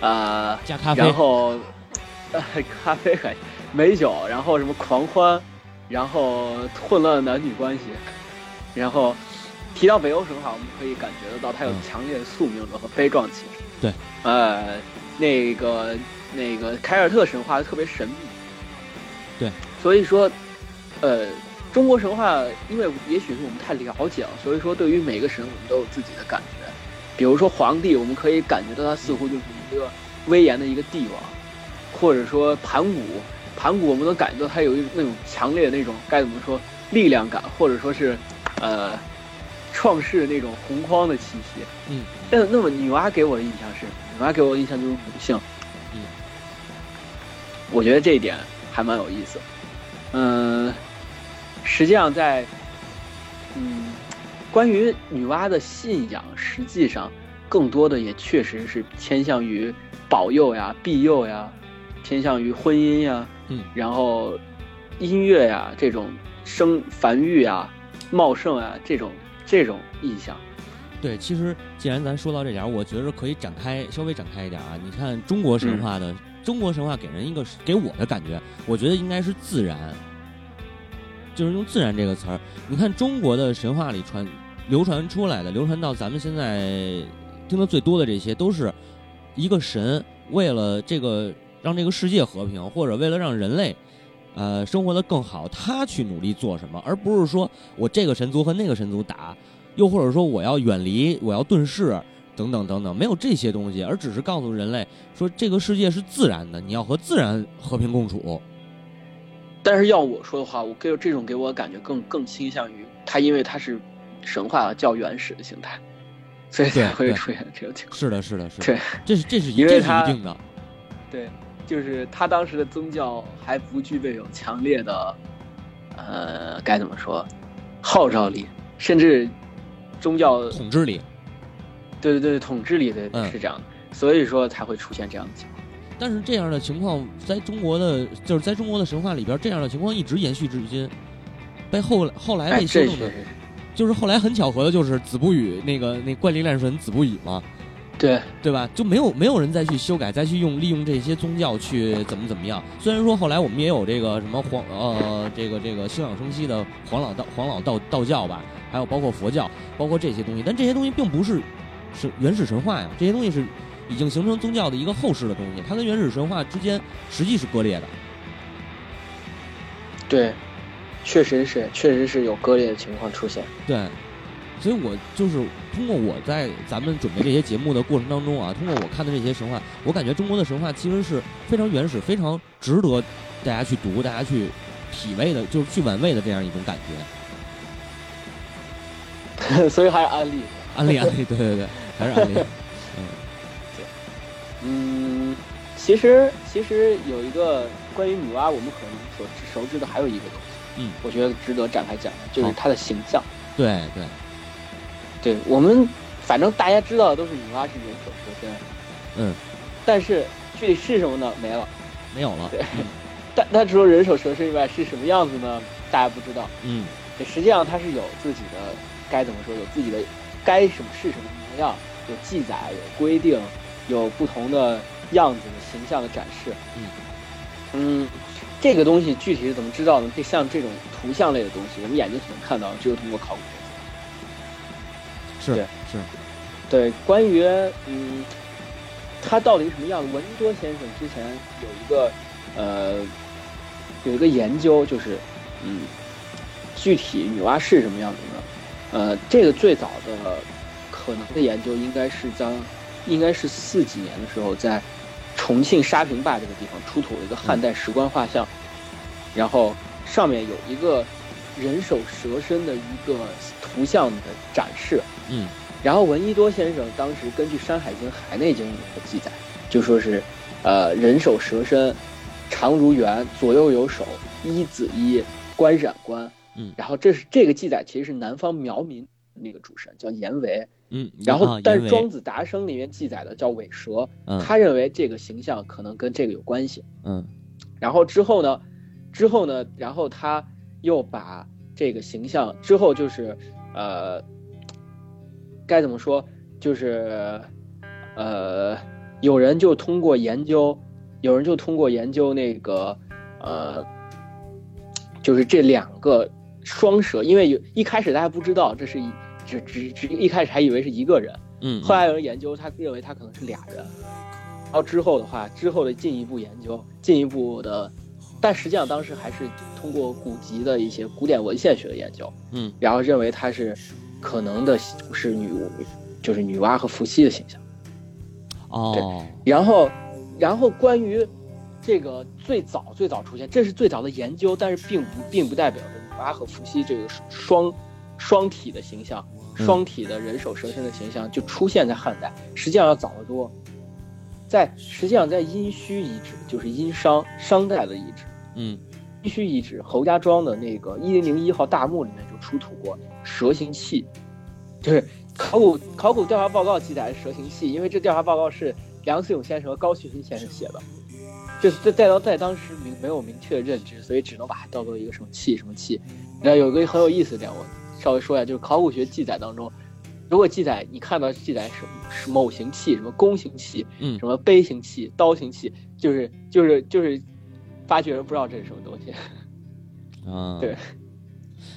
呃，加咖啡然后，呃，咖啡还美酒，然后什么狂欢，然后混乱男女关系，然后提到北欧神话，我们可以感觉得到它有嗯强烈的宿命论和悲壮气质。对，呃，那个那个凯尔特神话特别神秘。对，所以说，呃，中国神话，因为也许是我们太了解了，所以说对于每个神，我们都有自己的感觉。比如说皇帝，我们可以感觉到他似乎就是一个威严的一个帝王，或者说盘古，盘古我们能感觉到他有一那种强烈的那种该怎么说力量感，或者说是，呃，创世那种洪荒的气息。嗯那那么女娲给我的印象是，女娲给我的印象就是母性。嗯，我觉得这一点还蛮有意思。嗯，实际上在，嗯，关于女娲的信仰，实际上更多的也确实是偏向于保佑呀、庇佑呀，偏向于婚姻呀，嗯，然后音乐呀这种生繁育呀、茂盛啊这种这种意象。对，其实既然咱说到这点儿，我觉得可以展开稍微展开一点啊。你看中国神话的，中国神话给人一个给我的感觉，我觉得应该是自然，就是用“自然”这个词儿。你看中国的神话里传流传出来的，流传到咱们现在听的最多的这些，都是一个神为了这个让这个世界和平，或者为了让人类呃生活的更好，他去努力做什么，而不是说我这个神族和那个神族打。又或者说，我要远离，我要遁世，等等等等，没有这些东西，而只是告诉人类说，这个世界是自然的，你要和自然和平共处。但是要我说的话，我给这种给我感觉更更倾向于他，因为他是神话较原始的形态，所以才会出现这种情况。是的，是的，是的。对，这是这是这是一定的。对，就是他当时的宗教还不具备有强烈的，呃，该怎么说，号召力，甚至。宗教统治力，对对对，统治力的是这样的，所以说才会出现这样的情况。但是这样的情况在中国的，就是在中国的神话里边，这样的情况一直延续至今，被后后来被修正的，就是后来很巧合的，就是子不语那个那怪力乱神子不语嘛，对对吧？就没有没有人再去修改，再去用利用这些宗教去怎么怎么样。虽然说后来我们也有这个什么黄呃这个这个休养生息的黄老道黄老道道教吧。还有包括佛教，包括这些东西，但这些东西并不是是原始神话呀，这些东西是已经形成宗教的一个后世的东西，它跟原始神话之间实际是割裂的。对，确实是，确实是有割裂的情况出现。对，所以我就是通过我在咱们准备这些节目的过程当中啊，通过我看的这些神话，我感觉中国的神话其实是非常原始、非常值得大家去读、大家去体味的，就是去玩味的这样一种感觉。所以还是安利，安利安利，对对对，还是安利。嗯，对，嗯，其实其实有一个关于女娲，我们可能所熟知的还有一个东西，嗯，我觉得值得展开讲，就是她的形象。对对，对我们反正大家知道的都是女娲是人首蛇身，嗯，但是具体是什么呢？没了，没有了。对，但但除了人首蛇身以外，是什么样子呢？大家不知道。嗯，实际上它是有自己的。该怎么说？有自己的该什么是什么模样，有记载，有规定，有不同的样子的形象的展示。嗯嗯，这个东西具体是怎么知道呢？就像这种图像类的东西，我们眼睛所能看到，只有通过考古学。是是，对。关于嗯，他到底什么样子？闻多先生之前有一个呃有一个研究，就是嗯，具体女娲是什么样子呢？呃，这个最早的可能的研究应该是将，应该是四几年的时候，在重庆沙坪坝这个地方出土了一个汉代石棺画像，然后上面有一个人首蛇身的一个图像的展示。嗯，然后闻一多先生当时根据《山海经》《海内经》里的记载，就说是，呃，人首蛇身，长如猿，左右有手，一子一，官染官。嗯，然后这是这个记载，其实是南方苗民那个主神叫阎维，嗯，然后但是《庄子达生》里面记载的叫尾蛇，他认为这个形象可能跟这个有关系，嗯，然后之后呢，之后呢，然后他又把这个形象之后就是呃，该怎么说，就是呃，有人就通过研究，有人就通过研究那个呃，就是这两个。双蛇，因为有一开始大家不知道这是一只只只一开始还以为是一个人，嗯，后来有人研究，他认为他可能是俩人，然后之后的话，之后的进一步研究，进一步的，但实际上当时还是通过古籍的一些古典文献学的研究，嗯，然后认为她是可能的是女巫就是女娲和伏羲的形象，哦，然后然后关于这个最早最早出现，这是最早的研究，但是并不并不代表着。女娲和伏羲这个双双体的形象，双体的人首蛇身的形象就出现在汉代，实际上要早得多。在实际上在殷墟遗址，就是殷商商代的遗址，嗯，殷墟遗址侯家庄的那个一零零一号大墓里面就出土过蛇形器，就是考古考古调查报告记载的蛇形器，因为这调查报告是梁思永先生和高旭新先生写的。就是在在当在当时明没有明确的认知，所以只能把它叫做一个什么器什么器。然后有一个很有意思的点，我稍微说一下，就是考古学记载当中，如果记载你看到记载什么是某形器，什么弓形器，嗯什么杯形器、刀形器，就是就是就是发掘人不知道这是什么东西。啊，对。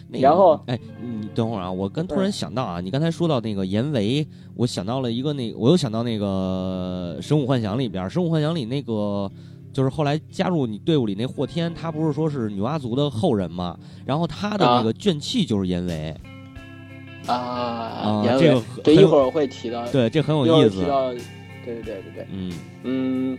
那个然后哎，你等会儿啊，我刚突然嗯想到啊，你刚才说到那个严维，我想到了一个那我又想到那个《神武幻想》里边，《神武幻想》里那个就是后来加入你队伍里那霍天，他不是说是女娲族的后人嘛？然后他的那啊个卷气就是严维，啊，这个很对，一会儿我会提到，对，这很有意思。提到，对对对对对，嗯，嗯，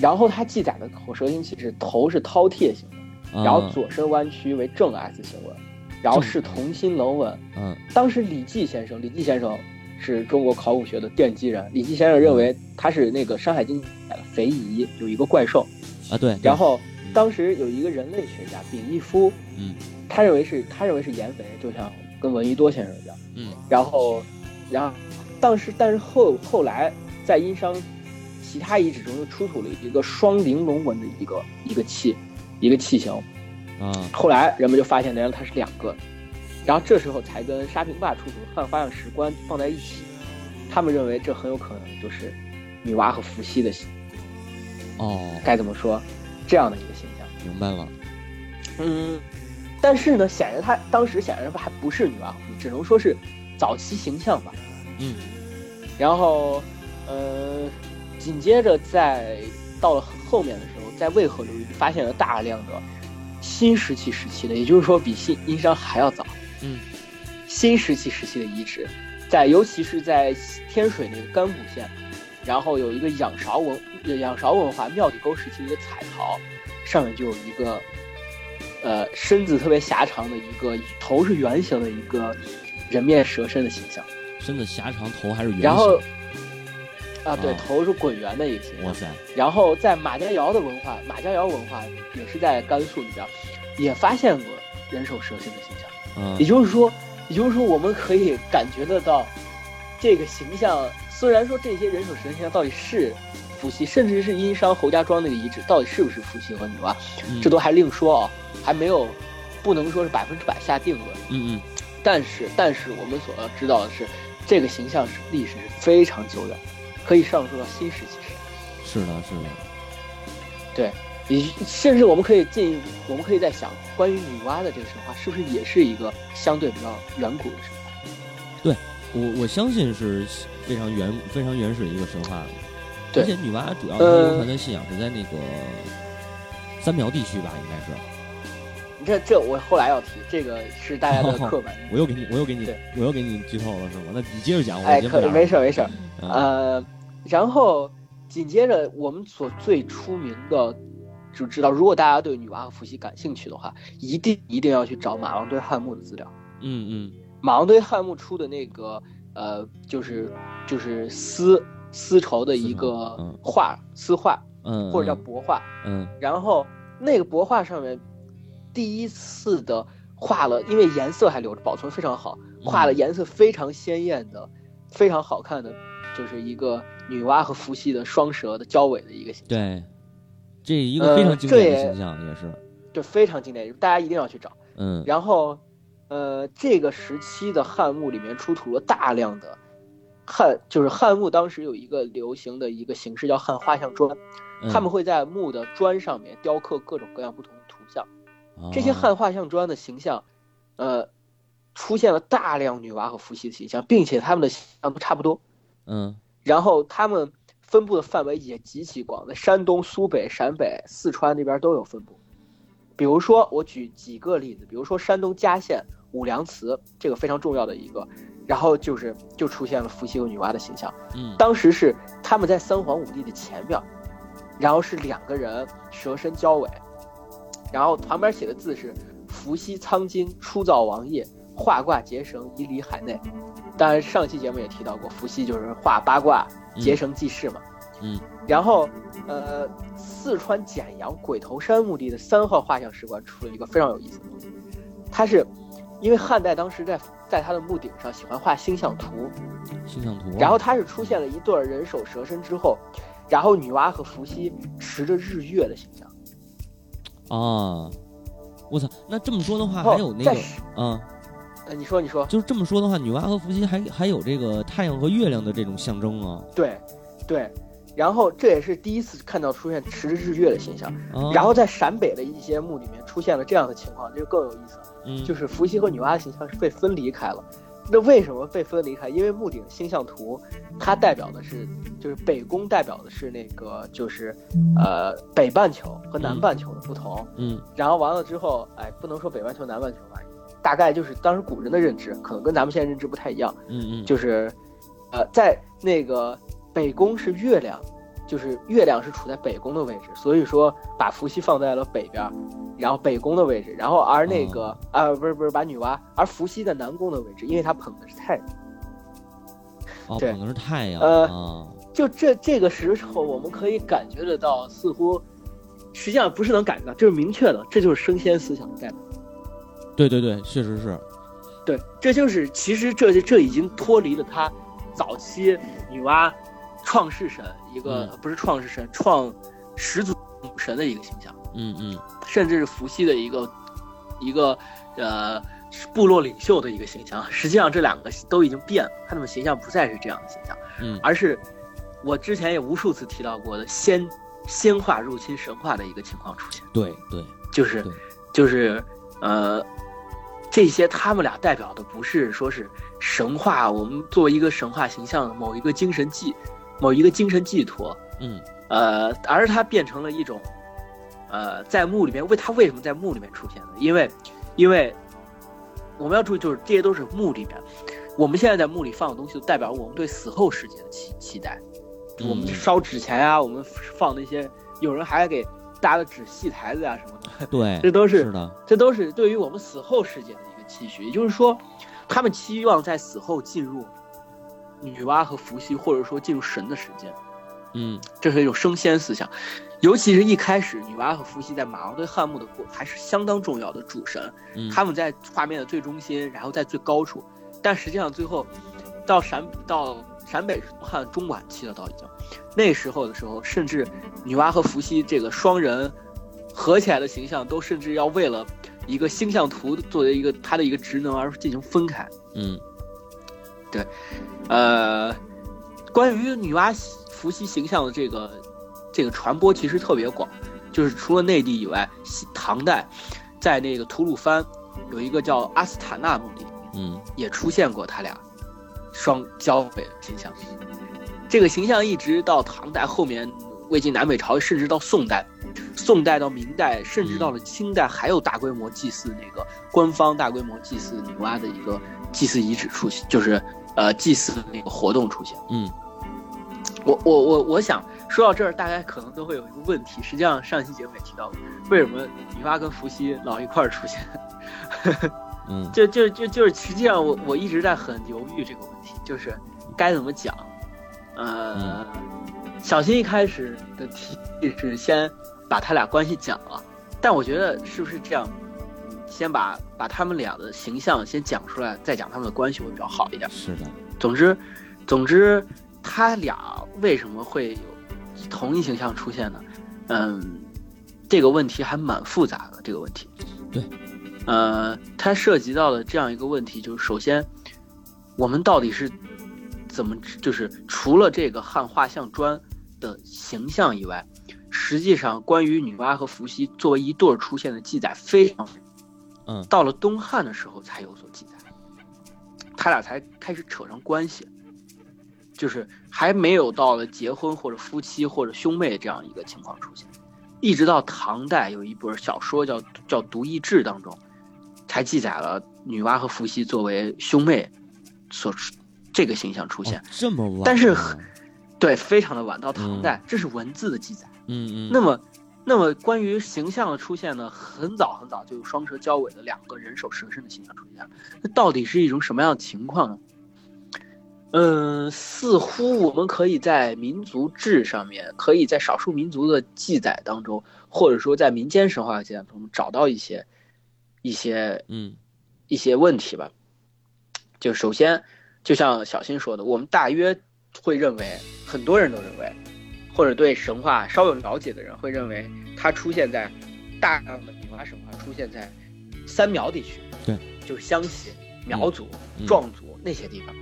然后它记载的口舌音器是头是饕餮形的，啊然后左身弯曲为正 S 形纹，然后是同心棱纹。嗯。当时李济先生，李济先生是中国考古学的奠基人，李济先生认为他是那个《山海经》的肥夷有一个怪兽，啊对，然后当时有一个人类学家丙义夫，嗯。他认为是他认为是颜肥，就像跟闻一多先生一样。嗯。然后，然后，当时但是后后来在殷商其他遗址中又出土了一个双玲珑纹的一个一个器，一个器型。啊后来人们就发现，原来它是两个，然后这时候才跟沙坪坝出土的汉花样石棺放在一起。他们认为这很有可能就是女娲和伏羲的哦，该怎么说这样的一个形象。明白了。嗯，但是呢，显然他当时显然还不是女娲只能说是早期形象吧。嗯然后，呃，紧接着在到了后面的时候，在渭河流域发现了大量的新石器时期的，也就是说比新殷商还要早。嗯，新石器时期的遗址，在尤其是在天水那个甘谷县，然后有一个仰韶文仰韶文化庙底沟时期的一个彩陶，上面就有一个，呃，身子特别狭长的一个头是圆形的一个人面蛇身的形象。身子狭长，头还是圆形。然后，啊，对，啊头是滚圆的一个形象。哇塞，然后在马家窑的文化，马家窑文化也是在甘肃里边，也发现过人首蛇身的形象。嗯也就是说，也就是说，我们可以感觉得到，这个形象虽然说这些人首蛇身形象到底是伏羲，甚至是殷商侯家庄那个遗址到底是不是伏羲和女娲，嗯这都还另说啊，还没有不能说是百分之百下定论。嗯嗯但是，但是我们所要知道的是，这个形象是历史是非常久远，可以上溯到新石器时代。是的，是的。对，你甚至我们可以进一步，我们可以在想，关于女娲的这个神话，是不是也是一个相对比较远古的神话？对我我相信是非常原非常原始的一个神话，对而且女娲主要流传的信仰是在那个三苗地区吧，应该是。这这我后来要提，这个是大家的刻板 印象。我又给你，我又给你，我又给你剧透了是吗？那你接着讲，我哎，可先不讲了。没事儿没事儿。嗯呃，然后紧接着我们所最出名的，就知道，如果大家对女娲和伏羲感兴趣的话，一定一定要去找马王堆汉墓的资料。嗯嗯。马王堆汉墓出的那个呃，就是就是丝丝绸的一个嗯。画丝画，嗯，或者叫嗯帛画。嗯。然后那个帛画上面第一次的画了，因为颜色还留着，保存非常好，画了颜色非常鲜艳的、非常好看的，就是一个女娲和伏羲的双蛇的交尾的一个形象，对，这一个非呃常经典的形象也是。就非常经典，大家一定要去找。嗯然后，呃，这个时期的汉墓里面出土了大量的汉，就是汉墓当时有一个流行的一个形式叫汉画像砖，嗯他们会在墓的砖上面雕刻各种各样不同的图像。这些哦汉画像砖的形象，呃，出现了大量女娲和伏羲的形象，并且他们的形象都差不多。嗯然后他们分布的范围也极其广，在山东、苏北、陕北、四川那边都有分布。比如说，我举几个例子，比如说山东嘉县五梁祠，这个非常重要的一个，然后就是就出现了伏羲和女娲的形象。嗯当时是他们在三皇五帝的前面，然后是两个人蛇身交尾，然后旁边写的字是“伏羲苍金初造王业，画卦结绳以离海内”。当然，上期节目也提到过，伏羲就是画八卦、结绳记事嘛。嗯然后，呃，四川简阳鬼头山墓地的三号画像石棺出了一个非常有意思的东西，它是因为汉代当时在在他的墓顶上喜欢画星象图，星象图。然后它是出现了一对儿人首蛇身之后，然后女娲和伏羲持着日月的形象。啊，我操，那这么说的话，哦还有那个嗯呃，你说你说，就是这么说的话，女娲和伏羲还还有这个太阳和月亮的这种象征啊。对，对，然后这也是第一次看到出现持日月的形象，啊然后在陕北的一些墓里面出现了这样的情况，这就更有意思了。嗯，就是伏羲和女娲的形象是被分离开了。那为什么被分离开？因为墓顶星象图，它代表的是，就是北宫代表的是那个，就是，呃，北半球和南半球的不同。嗯然后完了之后，哎，不能说北半球南半球吧，大概就是当时古人的认知，可能跟咱们现在认知不太一样。嗯嗯，就是，呃，在那个北宫是月亮，就是月亮是处在北宫的位置，所以说把伏羲放在了北边，然后北宫的位置，然后而那个啊、不是不是把女娲，而伏羲在南宫的位置，因为他捧的是太阳。哦，对捧的是太阳呃啊。就这这个时候，我们可以感觉得到，似乎实际上不是能感觉到，就是明确的，这就是升仙思想的代表。对对对，确实是。对，这就是其实这这已经脱离了他早期女娲创世神一个、嗯不是创世神创始祖神的一个形象，嗯嗯甚至是伏羲的一个一个呃部落领袖的一个形象。实际上这两个都已经变了，他们形象不再是这样的形象，嗯而是我之前也无数次提到过的先仙化入侵神话的一个情况出现。对对，就是就是呃，这些他们俩代表的不是说是神话，我们作为一个神话形象的某一个精神寄，某一个精神寄托，嗯呃，而它变成了一种，呃，在墓里面为它为什么在墓里面出现呢？因为，因为我们要注意，就是这些都是墓里面，我们现在在墓里放的东西，都代表我们对死后世界的期期待。我们嗯烧纸钱啊，我们放那些，有人还给搭了纸戏台子啊什么的，对，这都是是的。这都是对于我们死后世界的一个期许。也就是说，他们期望在死后进入女娲和伏羲，或者说进入神的时间。嗯这是一种升仙思想，尤其是一开始女娲和伏羲在马王堆汉墓的过还是相当重要的主神，嗯，他们在画面的最中心，然后在最高处，但实际上最后到陕到陕北汉中晚期了，到已经那时候的时候，甚至女娲和伏羲这个双人合起来的形象，都甚至要为了一个星象图作为一个它的一个职能而进行分开。嗯对呃，关于女娲伏羲形象的这个这个传播其实特别广，就是除了内地以外，西唐代在那个吐鲁番有一个叫阿斯塔纳墓地，嗯也出现过他俩双交尾的形象。这个形象一直到唐代后面，魏晋南北朝，甚至到宋代，宋代到明代，甚至到了清代，还有大规模祭祀那个官方大规模祭祀女娲的一个祭祀遗址出现，就是呃祭祀的那个活动出现。嗯我我我我想说到这儿，大家可能都会有一个问题，实际上上期节目也提到过，为什么女娲跟伏羲老一块儿出现？嗯 就就就就是，实际上我我一直在很犹豫这个问题，就是该怎么讲。呃，小新一开始的提议是先把他俩关系讲了，但我觉得是不是这样，先把把他们俩的形象先讲出来，再讲他们的关系会比较好一点。是的，总之，总之，他俩为什么会有同一形象出现呢？嗯，这个问题还蛮复杂的。这个问题，对，呃，它涉及到的这样一个问题，就是首先，我们到底是怎么，就是除了这个汉画像砖的形象以外，实际上关于女娲和伏羲作为一对儿出现的记载非常嗯。到了东汉的时候才有所记载，他俩才开始扯上关系，就是还没有到了结婚或者夫妻或者兄妹这样一个情况出现，一直到唐代有一本小说叫叫《独异志》当中，才记载了女娲和伏羲作为兄妹所这个形象出现哦，这么晚啊，但是对，非常的晚，到唐代，这是文字的记载。嗯嗯，那么，那么关于形象的出现呢，很早很早就有双蛇交尾的两个人首蛇身的形象出现了。那到底是一种什么样的情况呢？嗯，似乎我们可以在民族志上面，可以在少数民族的记载当中，或者说在民间神话记载当中找到一些一些嗯一些问题吧。就首先，就像小新说的，我们大约会认为，很多人都认为，或者对神话稍有了解的人会认为，它出现在大量的女娲神话出现在三苗地区，对，就是湘西，苗族、壮族那些地方。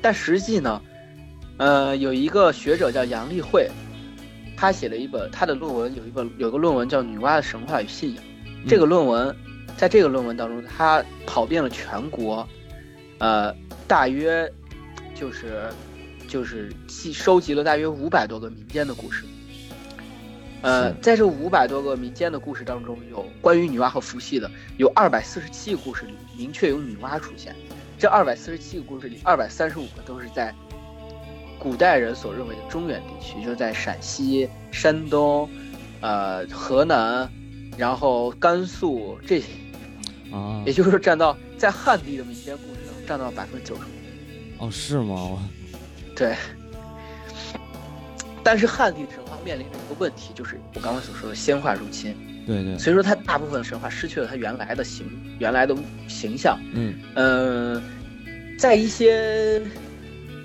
但实际呢，呃，有一个学者叫杨立慧，他写了一本他的论文，有一本有个论文叫《女娲的神话与信仰》。这个论文，在这个论文当中，他跑遍了全国，呃，大约就是就是收集了大约五百多个民间的故事。呃，在这五百多个民间的故事当中，有关于女娲和伏羲的，有二百四十七个故事里明确有女娲出现。这二百四十七个故事里，二百三十五个都是在古代人所认为的中原地区，就是在陕西、山东、呃河南，然后甘肃这些啊，也就是说，占到在汉地的民间故事中占到百分之九十五。哦，是吗？对。但是汉地神话面临着一个问题，就是我刚刚所说的仙化入侵。对对。所以说，它大部分神话失去了它原来的形，原来的形象。嗯。呃，在一些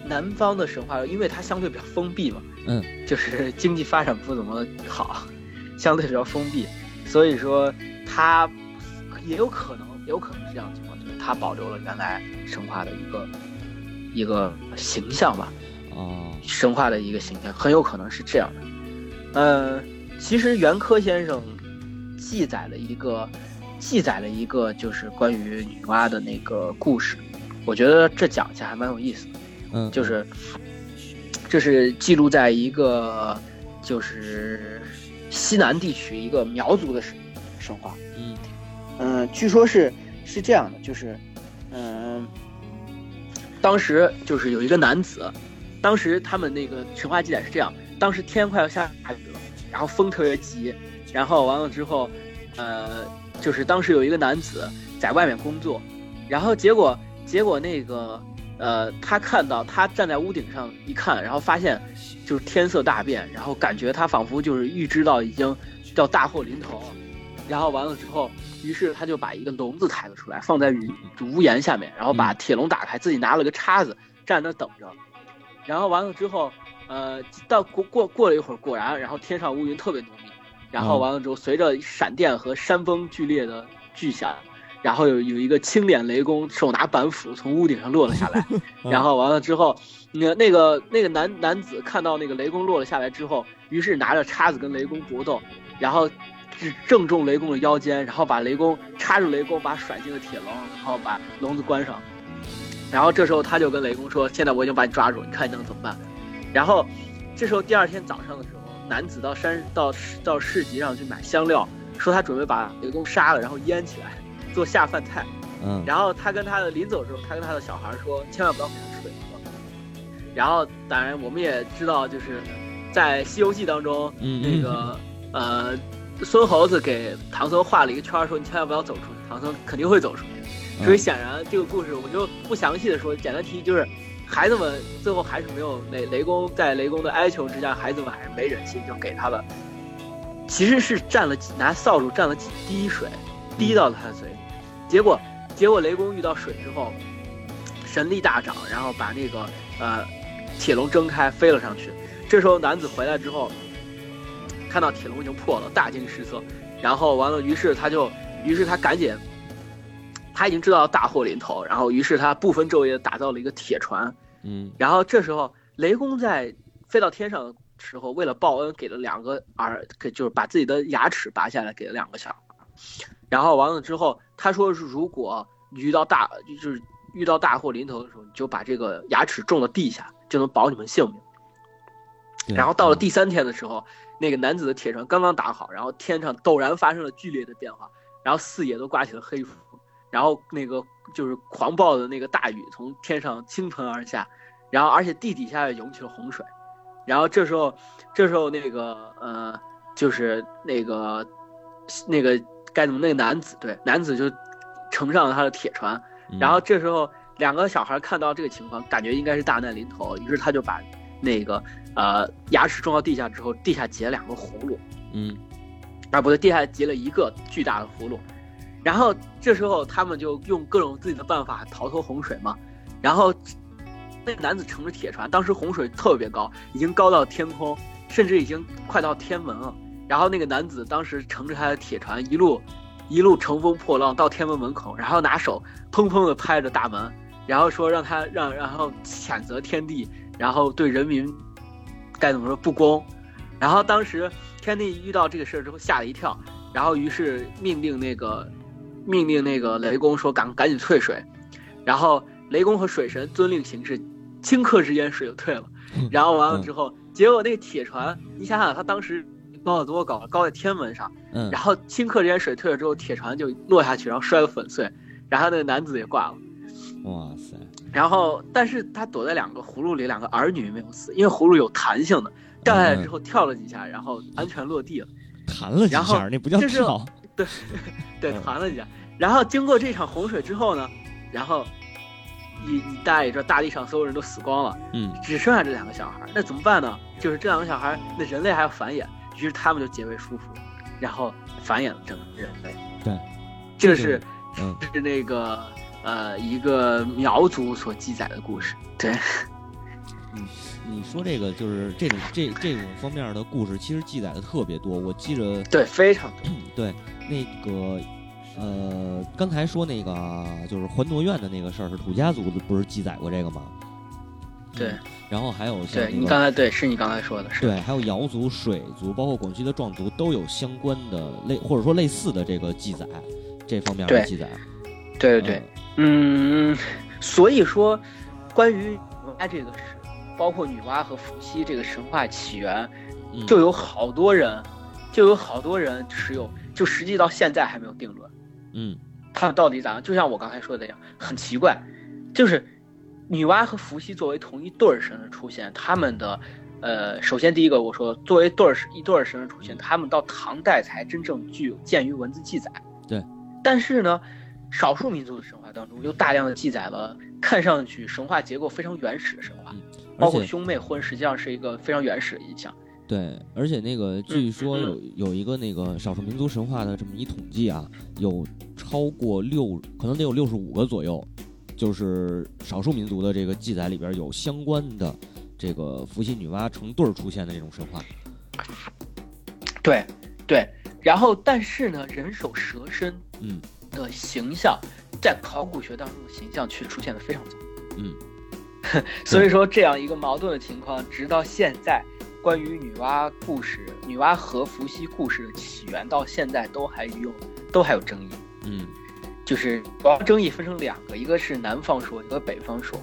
南方的神话，因为它相对比较封闭嘛。嗯。就是经济发展不怎么好，相对比较封闭，所以说它也有可能，也有可能是这样的情况，就是它保留了原来神话的一个一个形象吧。哦。神话的一个形象很有可能是这样的，嗯，其实袁科先生记载了一个，记载了一个就是关于女娲的那个故事，我觉得这讲一下还蛮有意思的，嗯，就是，这是记录在一个就是西南地区一个苗族的神神话，嗯，嗯，据说是是这样的，就是，嗯，当时就是有一个男子。当时他们那个神话记载是这样：当时天快要下雨了，然后风特别急，然后完了之后，呃，就是当时有一个男子在外面工作，然后结果结果那个呃，他看到他站在屋顶上一看，然后发现就是天色大变，然后感觉他仿佛就是预知到已经要大祸临头，然后完了之后，于是他就把一个笼子抬了出来，放在屋檐下面，然后把铁笼打开，自己拿了个叉子站那等着。然后完了之后，呃，到过过过了一会儿，果然，然后天上乌云特别浓密，然后完了之后，随着闪电和山风剧烈的巨响，然后有有一个青脸雷公手拿板斧从屋顶上落了下来，然后完了之后，那那个那个男男子看到那个雷公落了下来之后，于是拿着叉子跟雷公搏斗，然后只正中雷公的腰间，然后把雷公插住雷公，把甩进了铁笼，然后把笼子关上。然后这时候他就跟雷公说：“现在我已经把你抓住，你看你能怎么办？”然后，这时候第二天早上的时候，男子到山到到市集上去买香料，说他准备把雷公杀了，然后腌起来做下饭菜。嗯。然后他跟他的临走的时候，他跟他的小孩说：“千万不要给他水喝。”然后，当然我们也知道，就是在《西游记》当中，那个呃，孙猴子给唐僧画了一个圈，说：“你千万不要走出去。”唐僧肯定会走出去。所以显然这个故事我就不详细的说，简单提就是，孩子们最后还是没有雷雷公在雷公的哀求之下，孩子们还是没忍心就给他了。其实是蘸了几拿扫帚蘸了几滴水，滴到了他的嘴里，结果结果雷公遇到水之后，神力大涨，然后把那个呃铁笼挣开飞了上去。这时候男子回来之后，看到铁笼已经破了，大惊失色，然后完了，于是他就于是他赶紧。他已经知道大祸临头，然后于是他不分昼夜打造了一个铁船，嗯，然后这时候雷公在飞到天上的时候，为了报恩，给了两个儿，给就是把自己的牙齿拔下来给了两个小孩，然后完了之后，他说如果遇到大就是遇到大祸临头的时候，你就把这个牙齿种到地下，就能保你们性命。然后到了第三天的时候，那个男子的铁船刚刚打好，然后天上陡然发生了剧烈的变化，然后四野都刮起了黑风。然后那个就是狂暴的那个大雨从天上倾盆而下，然后而且地底下也涌起了洪水，然后这时候，这时候那个呃，就是那个那个该怎么那个男子对男子就乘上了他的铁船，然后这时候两个小孩看到这个情况，感觉应该是大难临头，于是他就把那个呃牙齿撞到地下之后，地下结了两个葫芦，嗯，啊不对，地下结了一个巨大的葫芦。然后这时候他们就用各种自己的办法逃脱洪水嘛。然后那个男子乘着铁船，当时洪水特别高，已经高到天空，甚至已经快到天门了。然后那个男子当时乘着他的铁船一路一路乘风破浪到天安门门口，然后拿手砰砰的拍着大门，然后说让他让然后谴责天地，然后对人民该怎么说不公。然后当时天帝遇到这个事儿之后吓了一跳，然后于是命令那个命令那个雷公说赶赶紧退水，然后雷公和水神遵令行事，顷刻之间水就退了。然后完了之后，结果那个铁船，你想想他当时高有多高，高在天门上，嗯，然后顷刻之间水退了之后，铁船就落下去，然后摔得粉碎，然后那个男子也挂了。哇塞！然后，但是他躲在两个葫芦里，两个儿女没有死，因为葫芦有弹性的，掉下来之后跳了几下，然后安全落地了。弹了几下，那不叫就是跳。对，对，嗯弹了几下。然后经过这场洪水之后呢，然后你你大家也知道，大地上所有人都死光了，嗯只剩下这两个小孩儿，那怎么办呢？就是这两个小孩儿，那人类还要繁衍，于是他们就结为夫妇，然后繁衍了整个人类。对，这是嗯是那个呃一个苗族所记载的故事。对，嗯你说这个就是这种这这种方面的故事，其实记载的特别多。我记着，对，非常多。对那个呃，刚才说那个就是还挪院的那个事儿，是土家族不是记载过这个吗？对嗯然后还有像对那个你刚才对，是你刚才说的，是对，还有瑶族、水族，包括广西的壮族都有相关的类或者说类似的这个记载，这方面的记载。对对对，嗯，所以说，关于女娲这个事，包括女娲和伏羲这个神话起源，嗯，就有好多人，就有好多人持有，就实际到现在还没有定论，嗯他们到底咋样？就像我刚才说的那样，很奇怪，就是女娲和伏羲作为同一对儿神的出现，他们的。呃，首先第一个，我说作为对儿一对儿神的出现，他们到唐代才真正具有见于文字记载。对，但是呢，少数民族的神话当中又大量的记载了看上去神话结构非常原始的神话，嗯，包括兄妹婚实际上是一个非常原始的印象。对，而且那个据说嗯有有一个那个少数民族神话的这么一统计啊，有超过六，可能得有六十五个左右，就是少数民族的这个记载里边有相关的这个伏羲、女娲成对儿出现的这种神话。对，对。然后，但是呢，人首蛇身嗯的形象，在考古学当中的形象却出现的非常早。嗯，所以说这样一个矛盾的情况，直到现在，关于女娲故事、女娲和伏羲故事的起源，到现在都还有都还有争议。嗯就是主要争议分成两个，一个是南方说，一个北方说。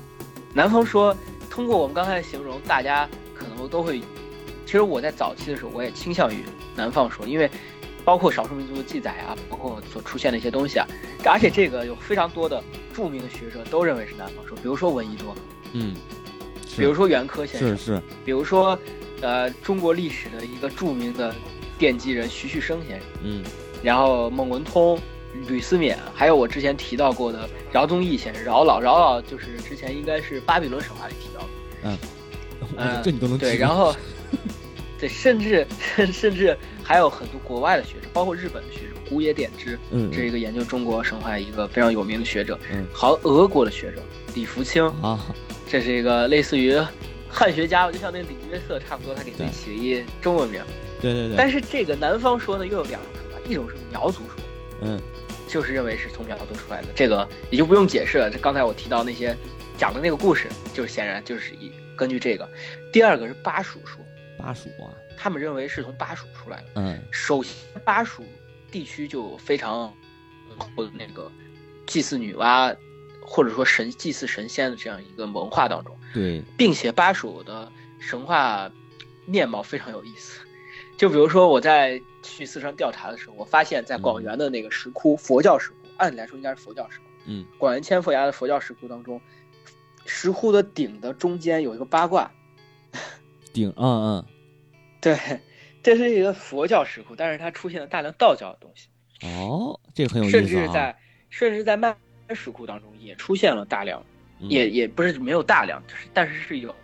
南方说，通过我们刚才的形容，大家可能都会，其实我在早期的时候，我也倾向于南方说，因为包括少数民族的记载啊，包括所出现的一些东西啊，而且这个有非常多的著名的学者都认为是南方说，比如说闻一多，嗯，比如说袁科先生，是是，比如说呃中国历史的一个著名的奠基人徐旭生先生，嗯然后孟文通、吕思勉，还有我之前提到过的饶宗颐先生，饶老，饶老就是之前应该是巴比伦神话里提到的。嗯这你都能对，然后 对，甚至 甚至还有很多国外的学者，包括日本的学者古野典之，嗯这是一个研究中国神话一个非常有名的学者。嗯好，俄国的学者李福清，啊，这是一个类似于汉学家，就像那个李约瑟差不多，他给自己起了一中文名。对对对，但是这个南方说呢，又有两种说法，一种是苗族说。嗯就是认为是从苗族出来的，这个也就不用解释了。这刚才我提到那些讲的那个故事，就是显然就是以根据这个。第二个是巴蜀说，巴蜀啊，他们认为是从巴蜀出来的。嗯首先，巴蜀地区就非常或那个祭祀女娲，或者说神祭祀神仙的这样一个文化当中，对，并且巴蜀的神话面貌非常有意思。就比如说我在去四川调查的时候，我发现，在广元的那个石窟，佛教石窟，按理来说应该是佛教石窟。嗯广元千佛崖的佛教石窟当中，石窟的顶的中间有一个八卦，顶，嗯嗯，对，这是一个佛教石窟，但是它出现了大量道教的东西，哦，这个很有意思啊，甚至在甚至在曼谷石窟当中也出现了大量，嗯也也不是没有大量，就是但是是有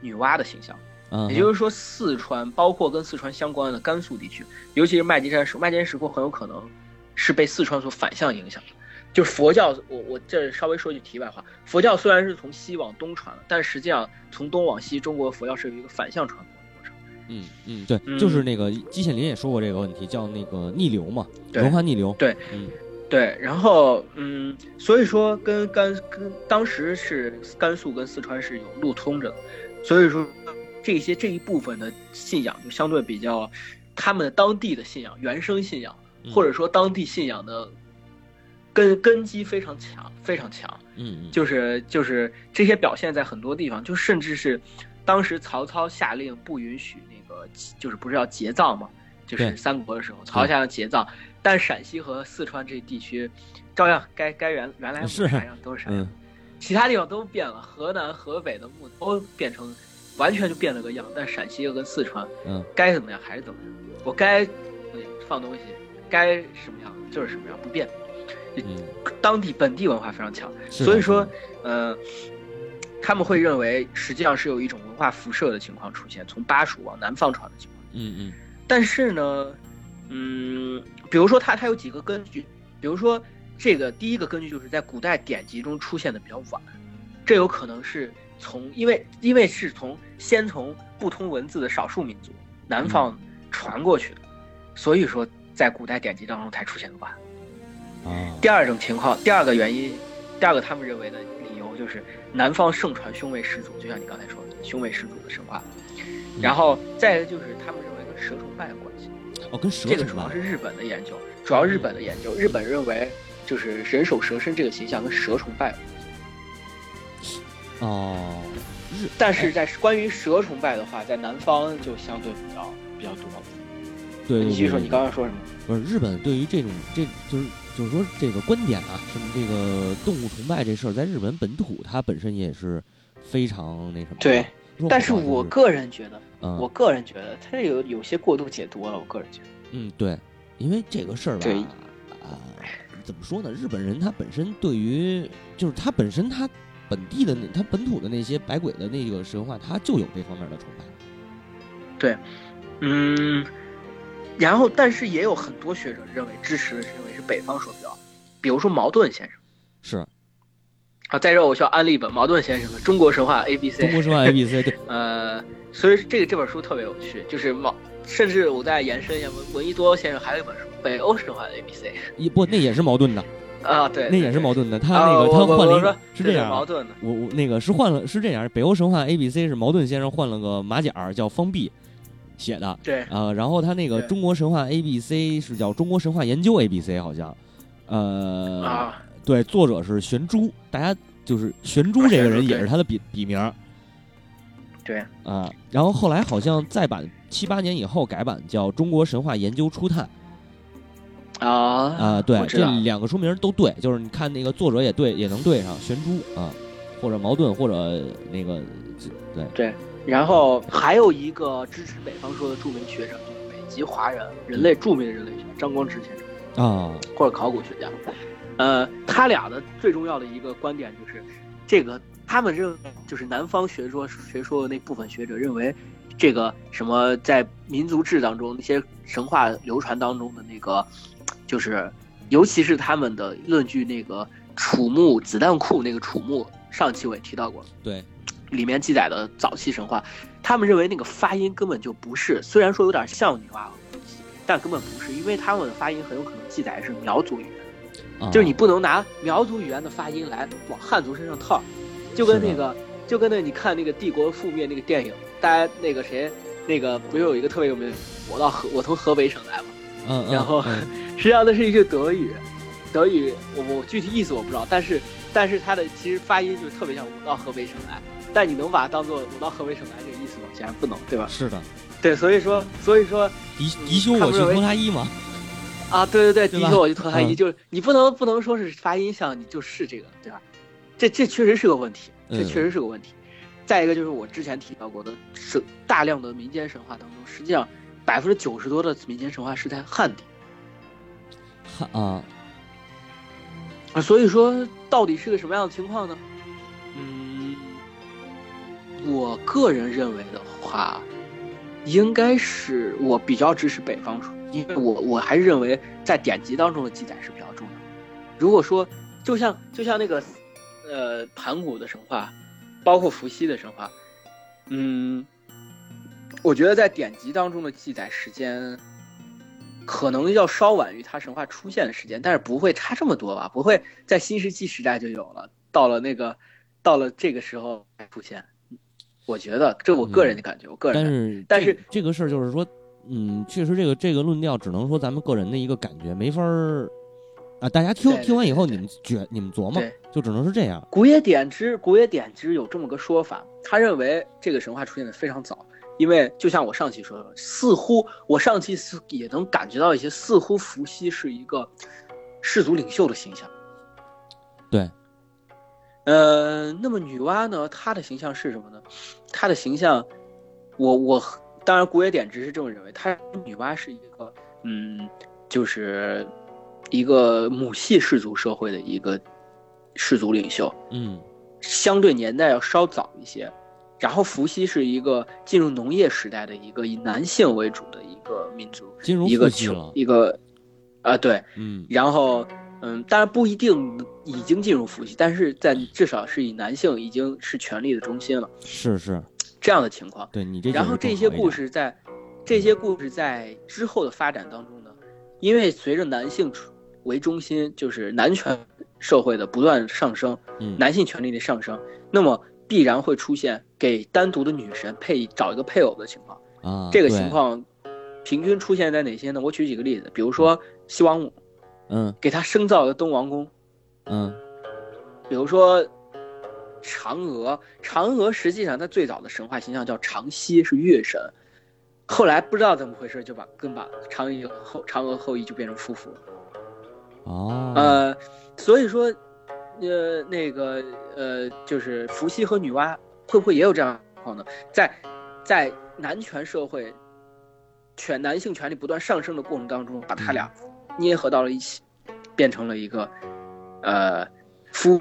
女娲的形象。嗯，也就是说，四川包括跟四川相关的甘肃地区，尤其是麦积山石，麦积山石窟很有可能是被四川所反向影响的。就是佛教，我我这稍微说句题外话，佛教虽然是从西往东传了，但实际上从东往西，中国佛教是有一个反向传播的过程。嗯嗯，对，就是那个季羡林也说过这个问题，叫那个逆流嘛，文化逆流。对，嗯，对。然后，嗯，所以说跟甘跟当时是甘肃跟四川是有路通着的，所以说这些这一部分的信仰就相对比较他们当地的信仰、原生信仰，或者说当地信仰的根根基非常强，非常强。嗯，就是就是这些表现在很多地方，就甚至是当时曹操下令不允许那个。就是不是要结葬嘛？就是三国的时候，曹操下令结葬，但陕西和四川这地区，照样该该原原来是啥样都是啥样，其他地方都变了，河南、河北的墓都变成完全就变了个样，但陕西跟四川，嗯，该怎么样还是怎么样，我该放东西，该什么样就是什么样，不变。嗯，当地本地文化非常强，所以说，呃。他们会认为，实际上是有一种文化辐射的情况出现，从巴蜀往南方传的情况。嗯嗯。但是呢，嗯，比如说它它有几个根据，比如说这个第一个根据就是在古代典籍中出现的比较晚，这有可能是从因为因为是从先从不通文字的少数民族南方传过去的，所以说在古代典籍当中才出现的晚。啊。第二种情况，第二个原因，第二个他们认为的理由就是。南方盛传兄妹始祖，就像你刚才说的兄妹始祖的神话，然后再一个就是他们认为跟蛇崇拜有关系。哦，跟蛇这个主要是日本的研究，主要日本的研究，日本认为就是人首蛇身这个形象跟蛇崇拜有关系。哦，日，但是在关于蛇崇拜的话，在南方就相对比较比较多。对，你继续说，你刚刚说什么？不是日本对于这种这就是。就是说这个观点啊，什么这个动物崇拜这事儿，在日本本土它本身也是非常那什么。对，但是我个人觉得，我个人觉得它有有些过度解读了。我个人觉得，嗯，对，因为这个事儿吧，啊，怎么说呢？日本人他本身对于就是他本身他本地的那他本土的那些百鬼的那个神话，他就有这方面的崇拜。对，嗯。然后，但是也有很多学者认为支持的是认为是北方说比较，比如说茅盾先生，是，啊，在这我需要安利一本茅盾先生的《中国神话 A B C》。中国神话 A B C，对，呃，所以这个这本书特别有趣，就是茅，甚至我再延伸一下，文闻一多先生还有一本书《北欧神话 A B C》，一不，那也是茅盾的，啊，对，那也是茅盾的，他那个他换了一个，是这样，茅盾的，我我那个是换了，是这样，北欧神话 A B C 是茅盾先生换了个马甲叫方弼。写的。对。啊，然后他那个中国神话 A B C 是叫中国神话研究 A B C 好像，呃啊，对，作者是玄珠，大家就是玄珠这个人也是他的笔笔名，对。啊，然后后来好像再版七八年以后改版叫中国神话研究初探，啊啊，对，这两个书名都对，就是你看那个作者也对，也能对上玄珠啊，或者矛盾或者那个对。对。然后还有一个支持北方说的著名学者，就是北极华人，人类著名的人类学家张光直先生啊，或者考古学家。呃，他俩的最重要的一个观点就是，这个他们认为就是南方学说学说的那部分学者认为，这个什么在民族志当中那些神话流传当中的那个，就是尤其是他们的论据那个楚墓子弹库那个楚墓，上期我也提到过，对。里面记载的早期神话，他们认为那个发音根本就不是，虽然说有点像女娲，但根本不是，因为他们的发音很有可能记载是苗族语言，就是你不能拿苗族语言的发音来往汉族身上套，就跟那个，就跟那你看那个帝国覆灭那个电影，大家那个谁，那个不是有一个特别有名，我到河，我从河北省来嘛，嗯，然后 实际上那是一句德语，德语我我具体意思我不知道，但是但是它的其实发音就特别像我到河北省来。但你能把它当做我到河北省来这个意思吗？显然不能，对吧？是的，对，所以说，所以说，敌敌修我去脱他衣嘛。啊，对对对，敌修我去脱他衣，就是你不能不能说是发音像，你就是这个，对吧？这这确实是个问题，这确实是个问题。再一个就是我之前提到过的，是大量的民间神话当中，实际上百分之九十多的民间神话是在汉地。汉啊，啊，所以说到底是个什么样的情况呢？我个人认为的话，应该是我比较支持北方说，因为我我还是认为在典籍当中的记载是比较重要。如果说就像就像那个，呃，盘古的神话，包括伏羲的神话，嗯，我觉得在典籍当中的记载时间，可能要稍晚于它神话出现的时间，但是不会差这么多吧？不会在新石器时代就有了，到了那个到了这个时候才出现。我觉得这我个人的感觉，我个人。但是但是这个事儿就是说，嗯，确实这个这个论调只能说咱们个人的一个感觉，没法儿啊。大家听听完以后，你们觉你们琢磨，就只能是这样。古野典之，古野典之有这么个说法，他认为这个神话出现的非常早，因为就像我上期说的，似乎我上期也能感觉到一些，似乎伏羲是一个氏族领袖的形象。对。呃，那么女娲呢？她的形象是什么呢？她的形象，我我当然古野典之是这么认为，她女娲是一个，嗯，就是一个母系氏族社会的一个氏族领袖，嗯，相对年代要稍早一些。然后伏羲是一个进入农业时代的一个以男性为主的一个民族，进入一个了，一个啊，对，嗯，然后。嗯，当然不一定已经进入伏羲，但是在至少是以男性已经是权力的中心了。是是，这样的情况。对你这。然后这些故事在，这些故事在之后的发展当中呢，因为随着男性为中心，就是男权社会的不断上升，男性权力的上升，那么必然会出现给单独的女神配找一个配偶的情况。啊，这个情况平均出现在哪些呢？我举几个例子，比如说西王母。嗯，给他生造了东王宫，嗯，比如说嫦娥，嫦娥实际上她最早的神话形象叫长息，是月神，后来不知道怎么回事就把跟把嫦娥后嫦娥后裔就变成夫妇了，哦，呃，所以说，呃，那个呃，就是伏羲和女娲会不会也有这样情况呢？在在男权社会，权男性权力不断上升的过程当中，把他俩。捏合到了一起，变成了一个，呃，夫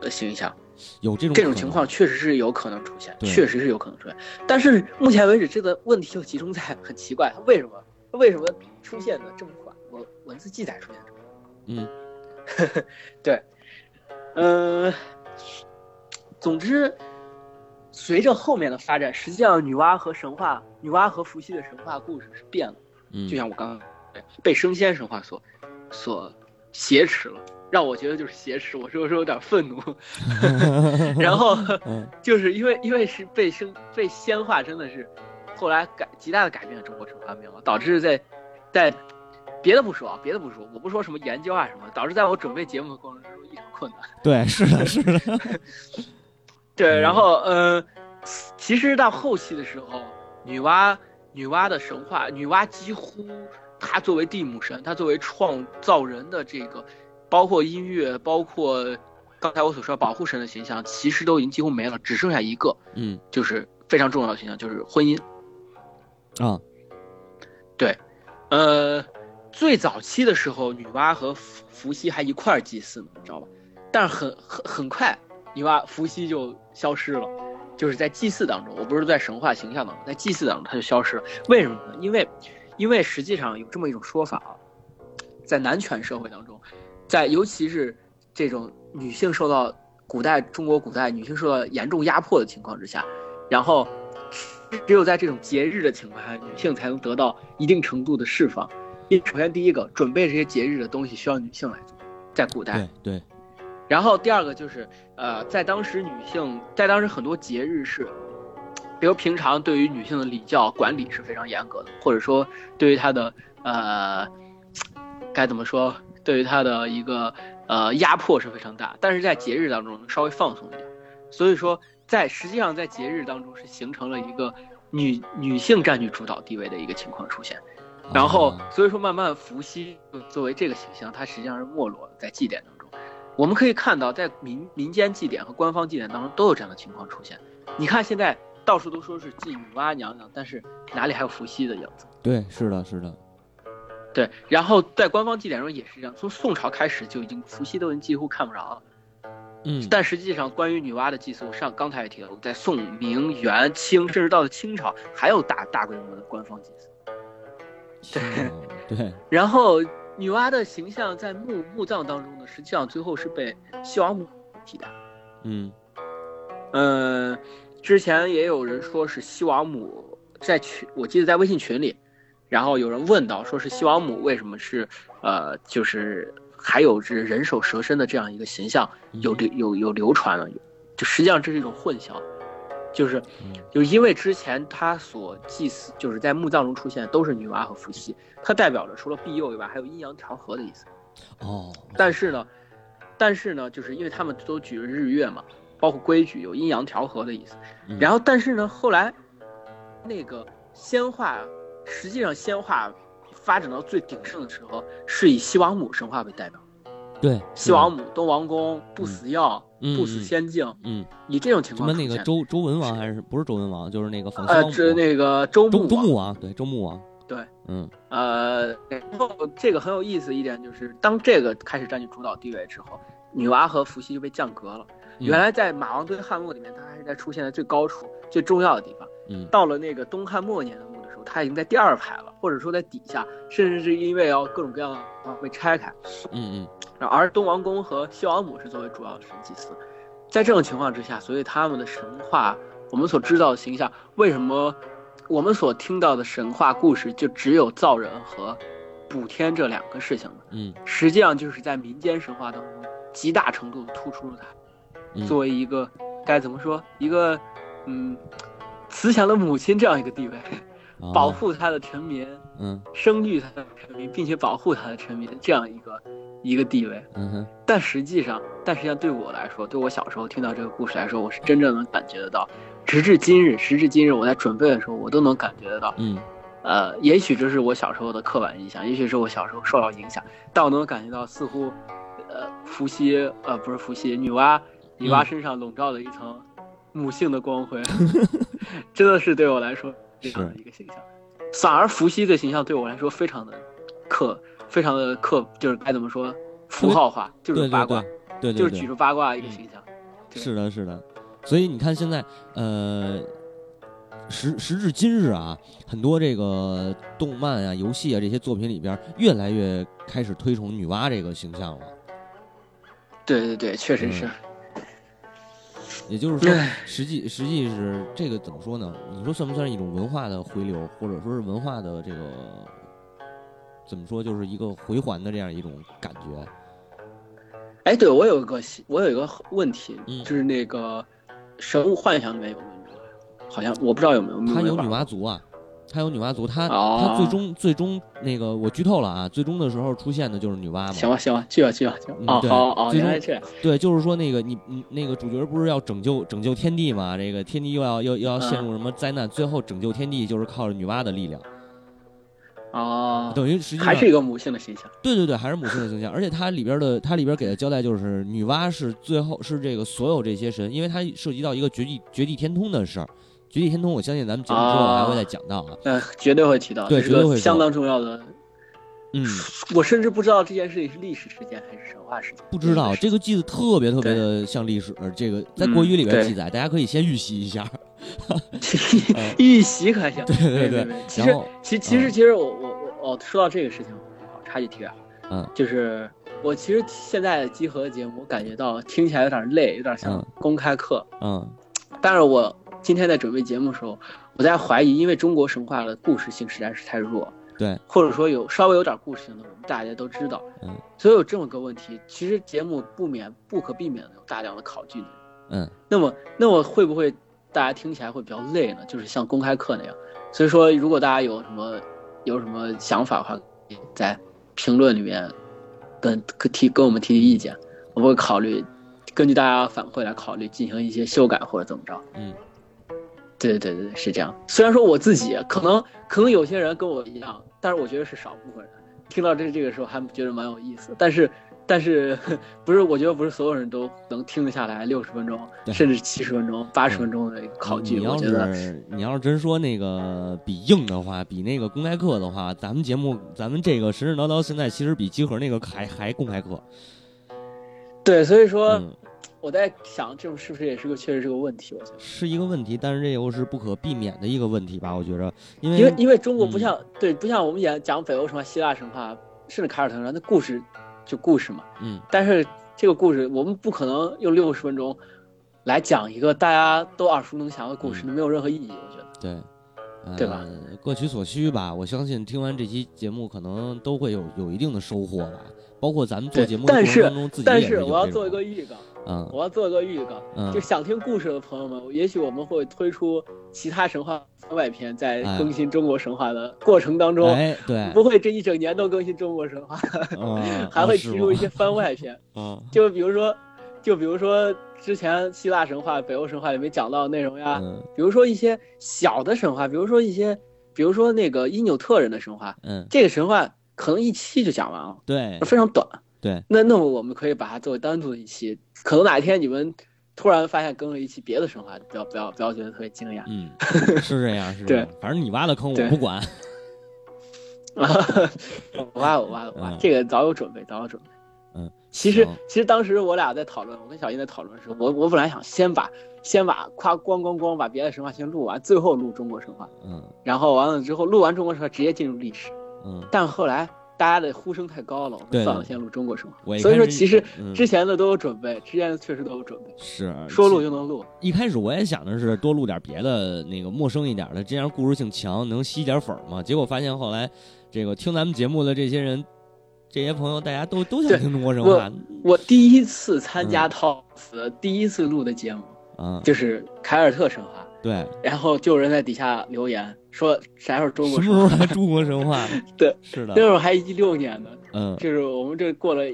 的形象。有这种这种情况，确实是有可能出现，确实是有可能出现。但是目前为止，这个问题就集中在很奇怪，它为什么？为什么出现的这么晚？我文字记载出现这么晚？嗯，对，嗯，总之，随着后面的发展，实际上女娲和神话，女娲和伏羲的神话故事是变了。嗯，就像我刚刚。被升仙神话所所挟持了，让我觉得就是挟持，我说说有点愤怒。然后就是因为因为是被生被仙化，真的是后来改极大的改变了中国神话面貌，导致在在别的不说啊，别的不说，我不说什么研究啊什么，导致在我准备节目的过程之中异常困难。对，是的，是的。对，然后呃，其实到后期的时候，女娲女娲的神话，女娲几乎。他作为地母神，他作为创造人的这个，包括音乐，包括刚才我所说保护神的形象，其实都已经几乎没了，只剩下一个，嗯，就是非常重要的形象，就是婚姻。啊，对，呃，最早期的时候，女娲和伏伏羲还一块儿祭祀呢，你知道吧？但是很很很快，女娲伏羲就消失了，就是在祭祀当中，我不是在神话形象当中，在祭祀当中他就消失了，为什么呢？因为。因为实际上有这么一种说法啊，在男权社会当中，在尤其是这种女性受到古代中国古代女性受到严重压迫的情况之下，然后只有在这种节日的情况下，女性才能得到一定程度的释放。因首先第一个，准备这些节日的东西需要女性来做，在古代。对对。然后第二个就是，呃，在当时女性在当时很多节日是。比如平常对于女性的礼教管理是非常严格的，或者说对于她的呃，该怎么说？对于她的一个呃压迫是非常大。但是在节日当中稍微放松一点，所以说在实际上在节日当中是形成了一个女女性占据主导地位的一个情况出现。然后所以说慢慢伏羲作为这个形象，它实际上是没落在祭典当中。我们可以看到，在民民间祭典和官方祭典当中都有这样的情况出现。你看现在。到处都说是祭女娲娘娘，但是哪里还有伏羲的影子？对，是的，是的，对。然后在官方祭典中也是这样，从宋朝开始就已经伏羲都已经几乎看不着了。嗯。但实际上，关于女娲的祭祀，上刚才也提到，在宋、明、元、清，甚至到了清朝，还有大大规模的官方祭祀。对对。然后女娲的形象在墓墓葬当中呢，实际上最后是被西王母替代。嗯。嗯。之前也有人说是西王母，在群，我记得在微信群里，然后有人问到，说是西王母为什么是呃，就是还有这人首蛇身的这样一个形象有流有有流传了，就实际上这是一种混淆，就是就是因为之前他所祭祀就是在墓葬中出现都是女娲和伏羲，它代表着除了庇佑以外，还有阴阳调和的意思。哦，但是呢，但是呢，就是因为他们都举着日月嘛，包括规矩有阴阳调和的意思。然后，但是呢，后来那个仙话，实际上仙话发展到最鼎盛的时候，是以西王母神话为代表。对，西王母、东王公、不死药、不死仙境，嗯，以这种情况。什么那个周周文王还是不是周文王？就是那个仿呃，这那个周周周穆王，对，周穆王。对，嗯，呃，然后这个很有意思一点就是，当这个开始占据主导地位之后，女娲和伏羲就被降格了。原来在马王堆汉墓里面，它还是在出现在最高处、最重要的地方。嗯，到了那个东汉末年的墓的时候，它已经在第二排了，或者说在底下，甚至是因为要各种各样的啊被拆开。嗯嗯，而东王公和西王母是作为主要的神祭祀。在这种情况之下，所以他们的神话，我们所知道的形象，为什么？我们所听到的神话故事就只有造人和补天这两个事情呢。嗯，实际上就是在民间神话当中极大程度突出了它作为一个该怎么说一个嗯慈祥的母亲这样一个地位，保护他的臣民，嗯，生育他的臣民，并且保护他的臣民这样一个一个地位。嗯哼。但实际上，但实际上对我来说，对我小时候听到这个故事来说，我是真正能感觉得到。直至今日，时至今日，我在准备的时候，我都能感觉得到。嗯，呃，也许这是我小时候的刻板印象，也许是我小时候受到影响，但我能感觉到，似乎，呃，伏羲，呃，不是伏羲，女娲，女娲身上笼罩了一层母性的光辉，真的是对我来说这样的一个形象。反而伏羲的形象对我来说非常的刻，非常的刻，就是该怎么说，符号化，就是八卦，对，就是举着八卦一个形象。是的，是的。所以你看，现在呃，时时至今日啊，很多这个动漫啊、游戏啊这些作品里边，越来越开始推崇女娲这个形象了。对对对，确实是。也就是说，实际实际是这个怎么说呢？你说算不算是一种文化的回流，或者说是文化的这个怎么说，就是一个回环的这样一种感觉？哎，对我有一个我有一个问题，就是那个。神物幻想里面有？好像我不知道有没有。他有女娲族啊，他有女娲族，他他最终最终那个我剧透了啊，最终的时候出现的就是女娲嘛。行吧行吧，去吧去吧去吧。哦好哦，原来这对，就是说那个你你那个主角不是要拯救拯救天地嘛？这个天地又要又又要陷入什么灾难？最后拯救天地就是靠着女娲的力量。哦，等于实际还是一个母性的形象。对对对，还是母性的形象。而且它里边的它里边给的交代就是，女娲是最后是这个所有这些神，因为它涉及到一个绝地绝地天通的事儿。绝地天通，我相信咱们节目之后还会再讲到啊。嗯，绝对会提到，对，绝对会相当重要的。嗯，我甚至不知道这件事情是历史事件还是神话事件。不知道这个记得特别特别的像历史，这个在国语里边记载，大家可以先预习一下。预习可行。对对对。其实，其其实其实我我我哦，说到这个事情，好插句题外话。嗯。就是我其实现在的集合节目，我感觉到听起来有点累，有点像公开课。嗯。但是我今天在准备节目的时候，我在怀疑，因为中国神话的故事性实在是太弱。对，或者说有稍微有点故事性的，我们大家都知道，嗯，所以有这么个问题，其实节目不免不可避免的有大量的考据，嗯，那么那么会不会大家听起来会比较累呢？就是像公开课那样，所以说如果大家有什么有什么想法的话，在评论里面跟提跟我们提提意见，我们会考虑根据大家反馈来考虑进行一些修改或者怎么着，嗯。对对对对，是这样。虽然说我自己可能可能有些人跟我一样，但是我觉得是少部分人听到这这个时候还觉得蛮有意思。但是但是不是？我觉得不是所有人都能听得下来六十分钟，甚至七十分钟、八十分钟的考据。我觉得你要是真说那个比硬的话，比那个公开课的话，咱们节目咱们这个神神叨叨现在其实比集合那个还还公开课。对，所以说。我在想，这种是不是也是个确实是个问题？我觉得是一个问题，但是这又是不可避免的一个问题吧？我觉着，因为因为因为中国不像对不像我们演讲北欧神话、希腊神话，甚至凯尔特神话，那故事就故事嘛。嗯。但是这个故事，我们不可能用六十分钟来讲一个大家都耳熟能详的故事，那没有任何意义。我觉得。对。对吧？各取所需吧。我相信听完这期节目，可能都会有有一定的收获吧。包括咱们做节目的过程当中，自己但是我要做一个预告，嗯，我要做一个预告，就想听故事的朋友们，也许我们会推出其他神话番外篇，在更新中国神话的过程当中，哎，对，不会这一整年都更新中国神话，还会提出一些番外篇，嗯，就比如说，就比如说之前希腊神话、北欧神话里面讲到的内容呀，比如说一些小的神话，比如说一些，比如说那个伊纽特人的神话，嗯，这个神话。可能一期就讲完了，对，非常短，对。那那么我们可以把它作为单独的一期。可能哪一天你们突然发现更了一期别的神话，不要不要不要觉得特别惊讶。嗯，是这样，是这样。反正你挖的坑我不管。啊，我挖我挖我挖，这个早有准备，早有准备。嗯，其实其实当时我俩在讨论，我跟小英在讨论的时候，我我本来想先把先把夸咣咣咣把别的神话先录完，最后录中国神话。嗯。然后完了之后，录完中国神话直接进入历史。嗯，但后来大家的呼声太高了，我说算了，先录中国神话。所以说，其实之前的都有准备，之前的确实都有准备，是说录就能录。一开始我也想的是多录点别的，那个陌生一点的，这样故事性强，能吸点粉嘛。结果发现后来，这个听咱们节目的这些人，这些朋友，大家都 都想听中国神话。我第一次参加套词第一次录的节目，嗯，就是凯尔特神话。对，然后就有人在底下留言说啥时候中国什么时候来中国神话？对，是的，那时候还一六年呢，嗯，就是我们这过了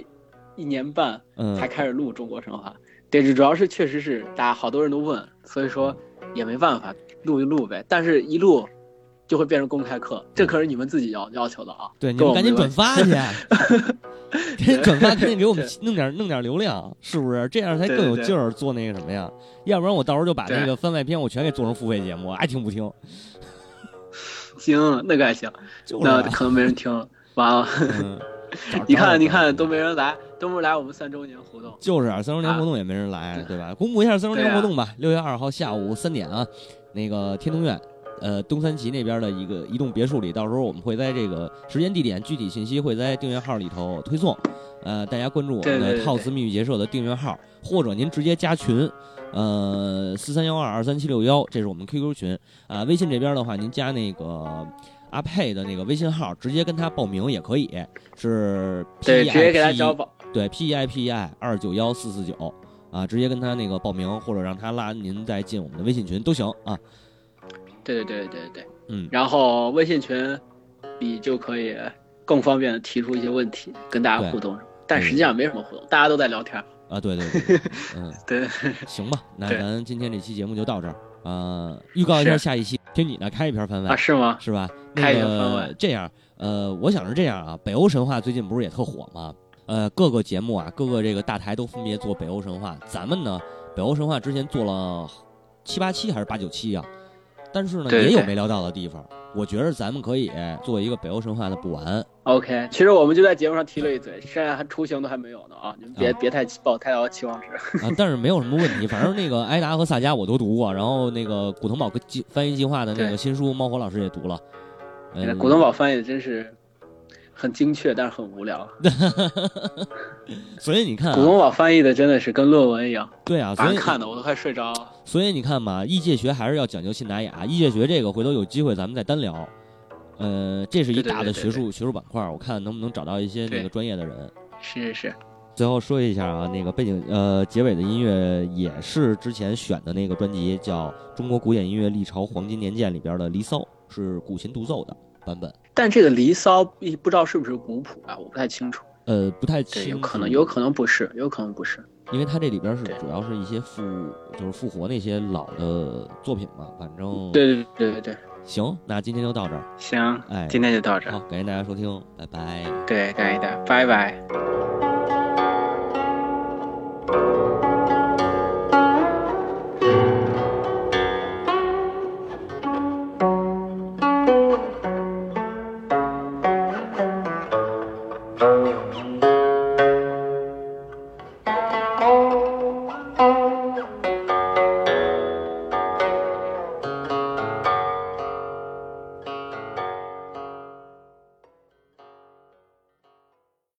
一年半，嗯，才开始录中国神话。对，这主要是确实是大家好多人都问，所以说也没办法录一录呗。但是一录就会变成公开课，这可是你们自己要要求的啊。对，你们赶紧转发去，赶紧转发，赶紧给我们弄点弄点流量，是不是？这样才更有劲儿做那个什么呀？要不然我到时候就把那个番外篇我全给做成付费节目，爱听不听。行，那个还行，那可能没人听了。完了，你看，你看，都没人来，都没来我们三周年活动。就是啊，三周年活动也没人来，对吧？公布一下三周年活动吧。六月二号下午三点啊，那个天通苑。呃，东三旗那边的一个移动别墅里，到时候我们会在这个时间、地点、具体信息会在订阅号里头推送。呃，大家关注我们的“套词秘密结社”的订阅号，或者您直接加群，呃，四三幺二二三七六幺，这是我们 QQ 群啊。微信这边的话，您加那个阿佩的那个微信号，直接跟他报名也可以，是 P 直接给他交保，对 P E I P E I 二九幺四四九啊，直接跟他那个报名，或者让他拉您再进我们的微信群都行啊。对对对对对，嗯，然后微信群里就可以更方便的提出一些问题，跟大家互动，但实际上没什么互动，大家都在聊天啊。对对对，嗯，对，行吧，那咱今天这期节目就到这儿啊。预告一下下一期，听你的，开一篇番外啊？是吗？是吧？开一篇番外。这样，呃，我想是这样啊。北欧神话最近不是也特火吗？呃，各个节目啊，各个这个大台都分别做北欧神话。咱们呢，北欧神话之前做了七八期还是八九期啊？但是呢，也有没聊到的地方。我觉得咱们可以做一个北欧神话的补完。OK，其实我们就在节目上提了一嘴，现在还雏形都还没有呢啊！你们别别太抱太高期望值 啊！但是没有什么问题，反正那个埃达和萨迦我都读过，然后那个古腾堡翻译计划的那个新书，猫火老师也读了。古腾堡翻译的真是。很精确，但是很无聊。所以你看，古腾堡翻译的真的是跟论文一样。对啊，所以看的我都快睡着了。所以你看嘛，异界学还是要讲究信达雅。异界学这个，回头有机会咱们再单聊。呃，这是一大的学术学术板块，我看能不能找到一些那个专业的人。是是是。最后说一下啊，那个背景呃结尾的音乐也是之前选的那个专辑，叫《中国古典音乐历朝黄金年鉴》里边的《离骚》，是古琴独奏的版本。但这个《离骚》不知道是不是古谱啊？我不太清楚。呃，不太清，有可能，有可能不是，有可能不是，因为它这里边是主要是一些复，就是复活那些老的作品嘛。反正对对对对对。行，那今天就到这儿。行，哎，今天就到这儿。好，感谢大家收听，拜拜。对，感谢大家，拜拜。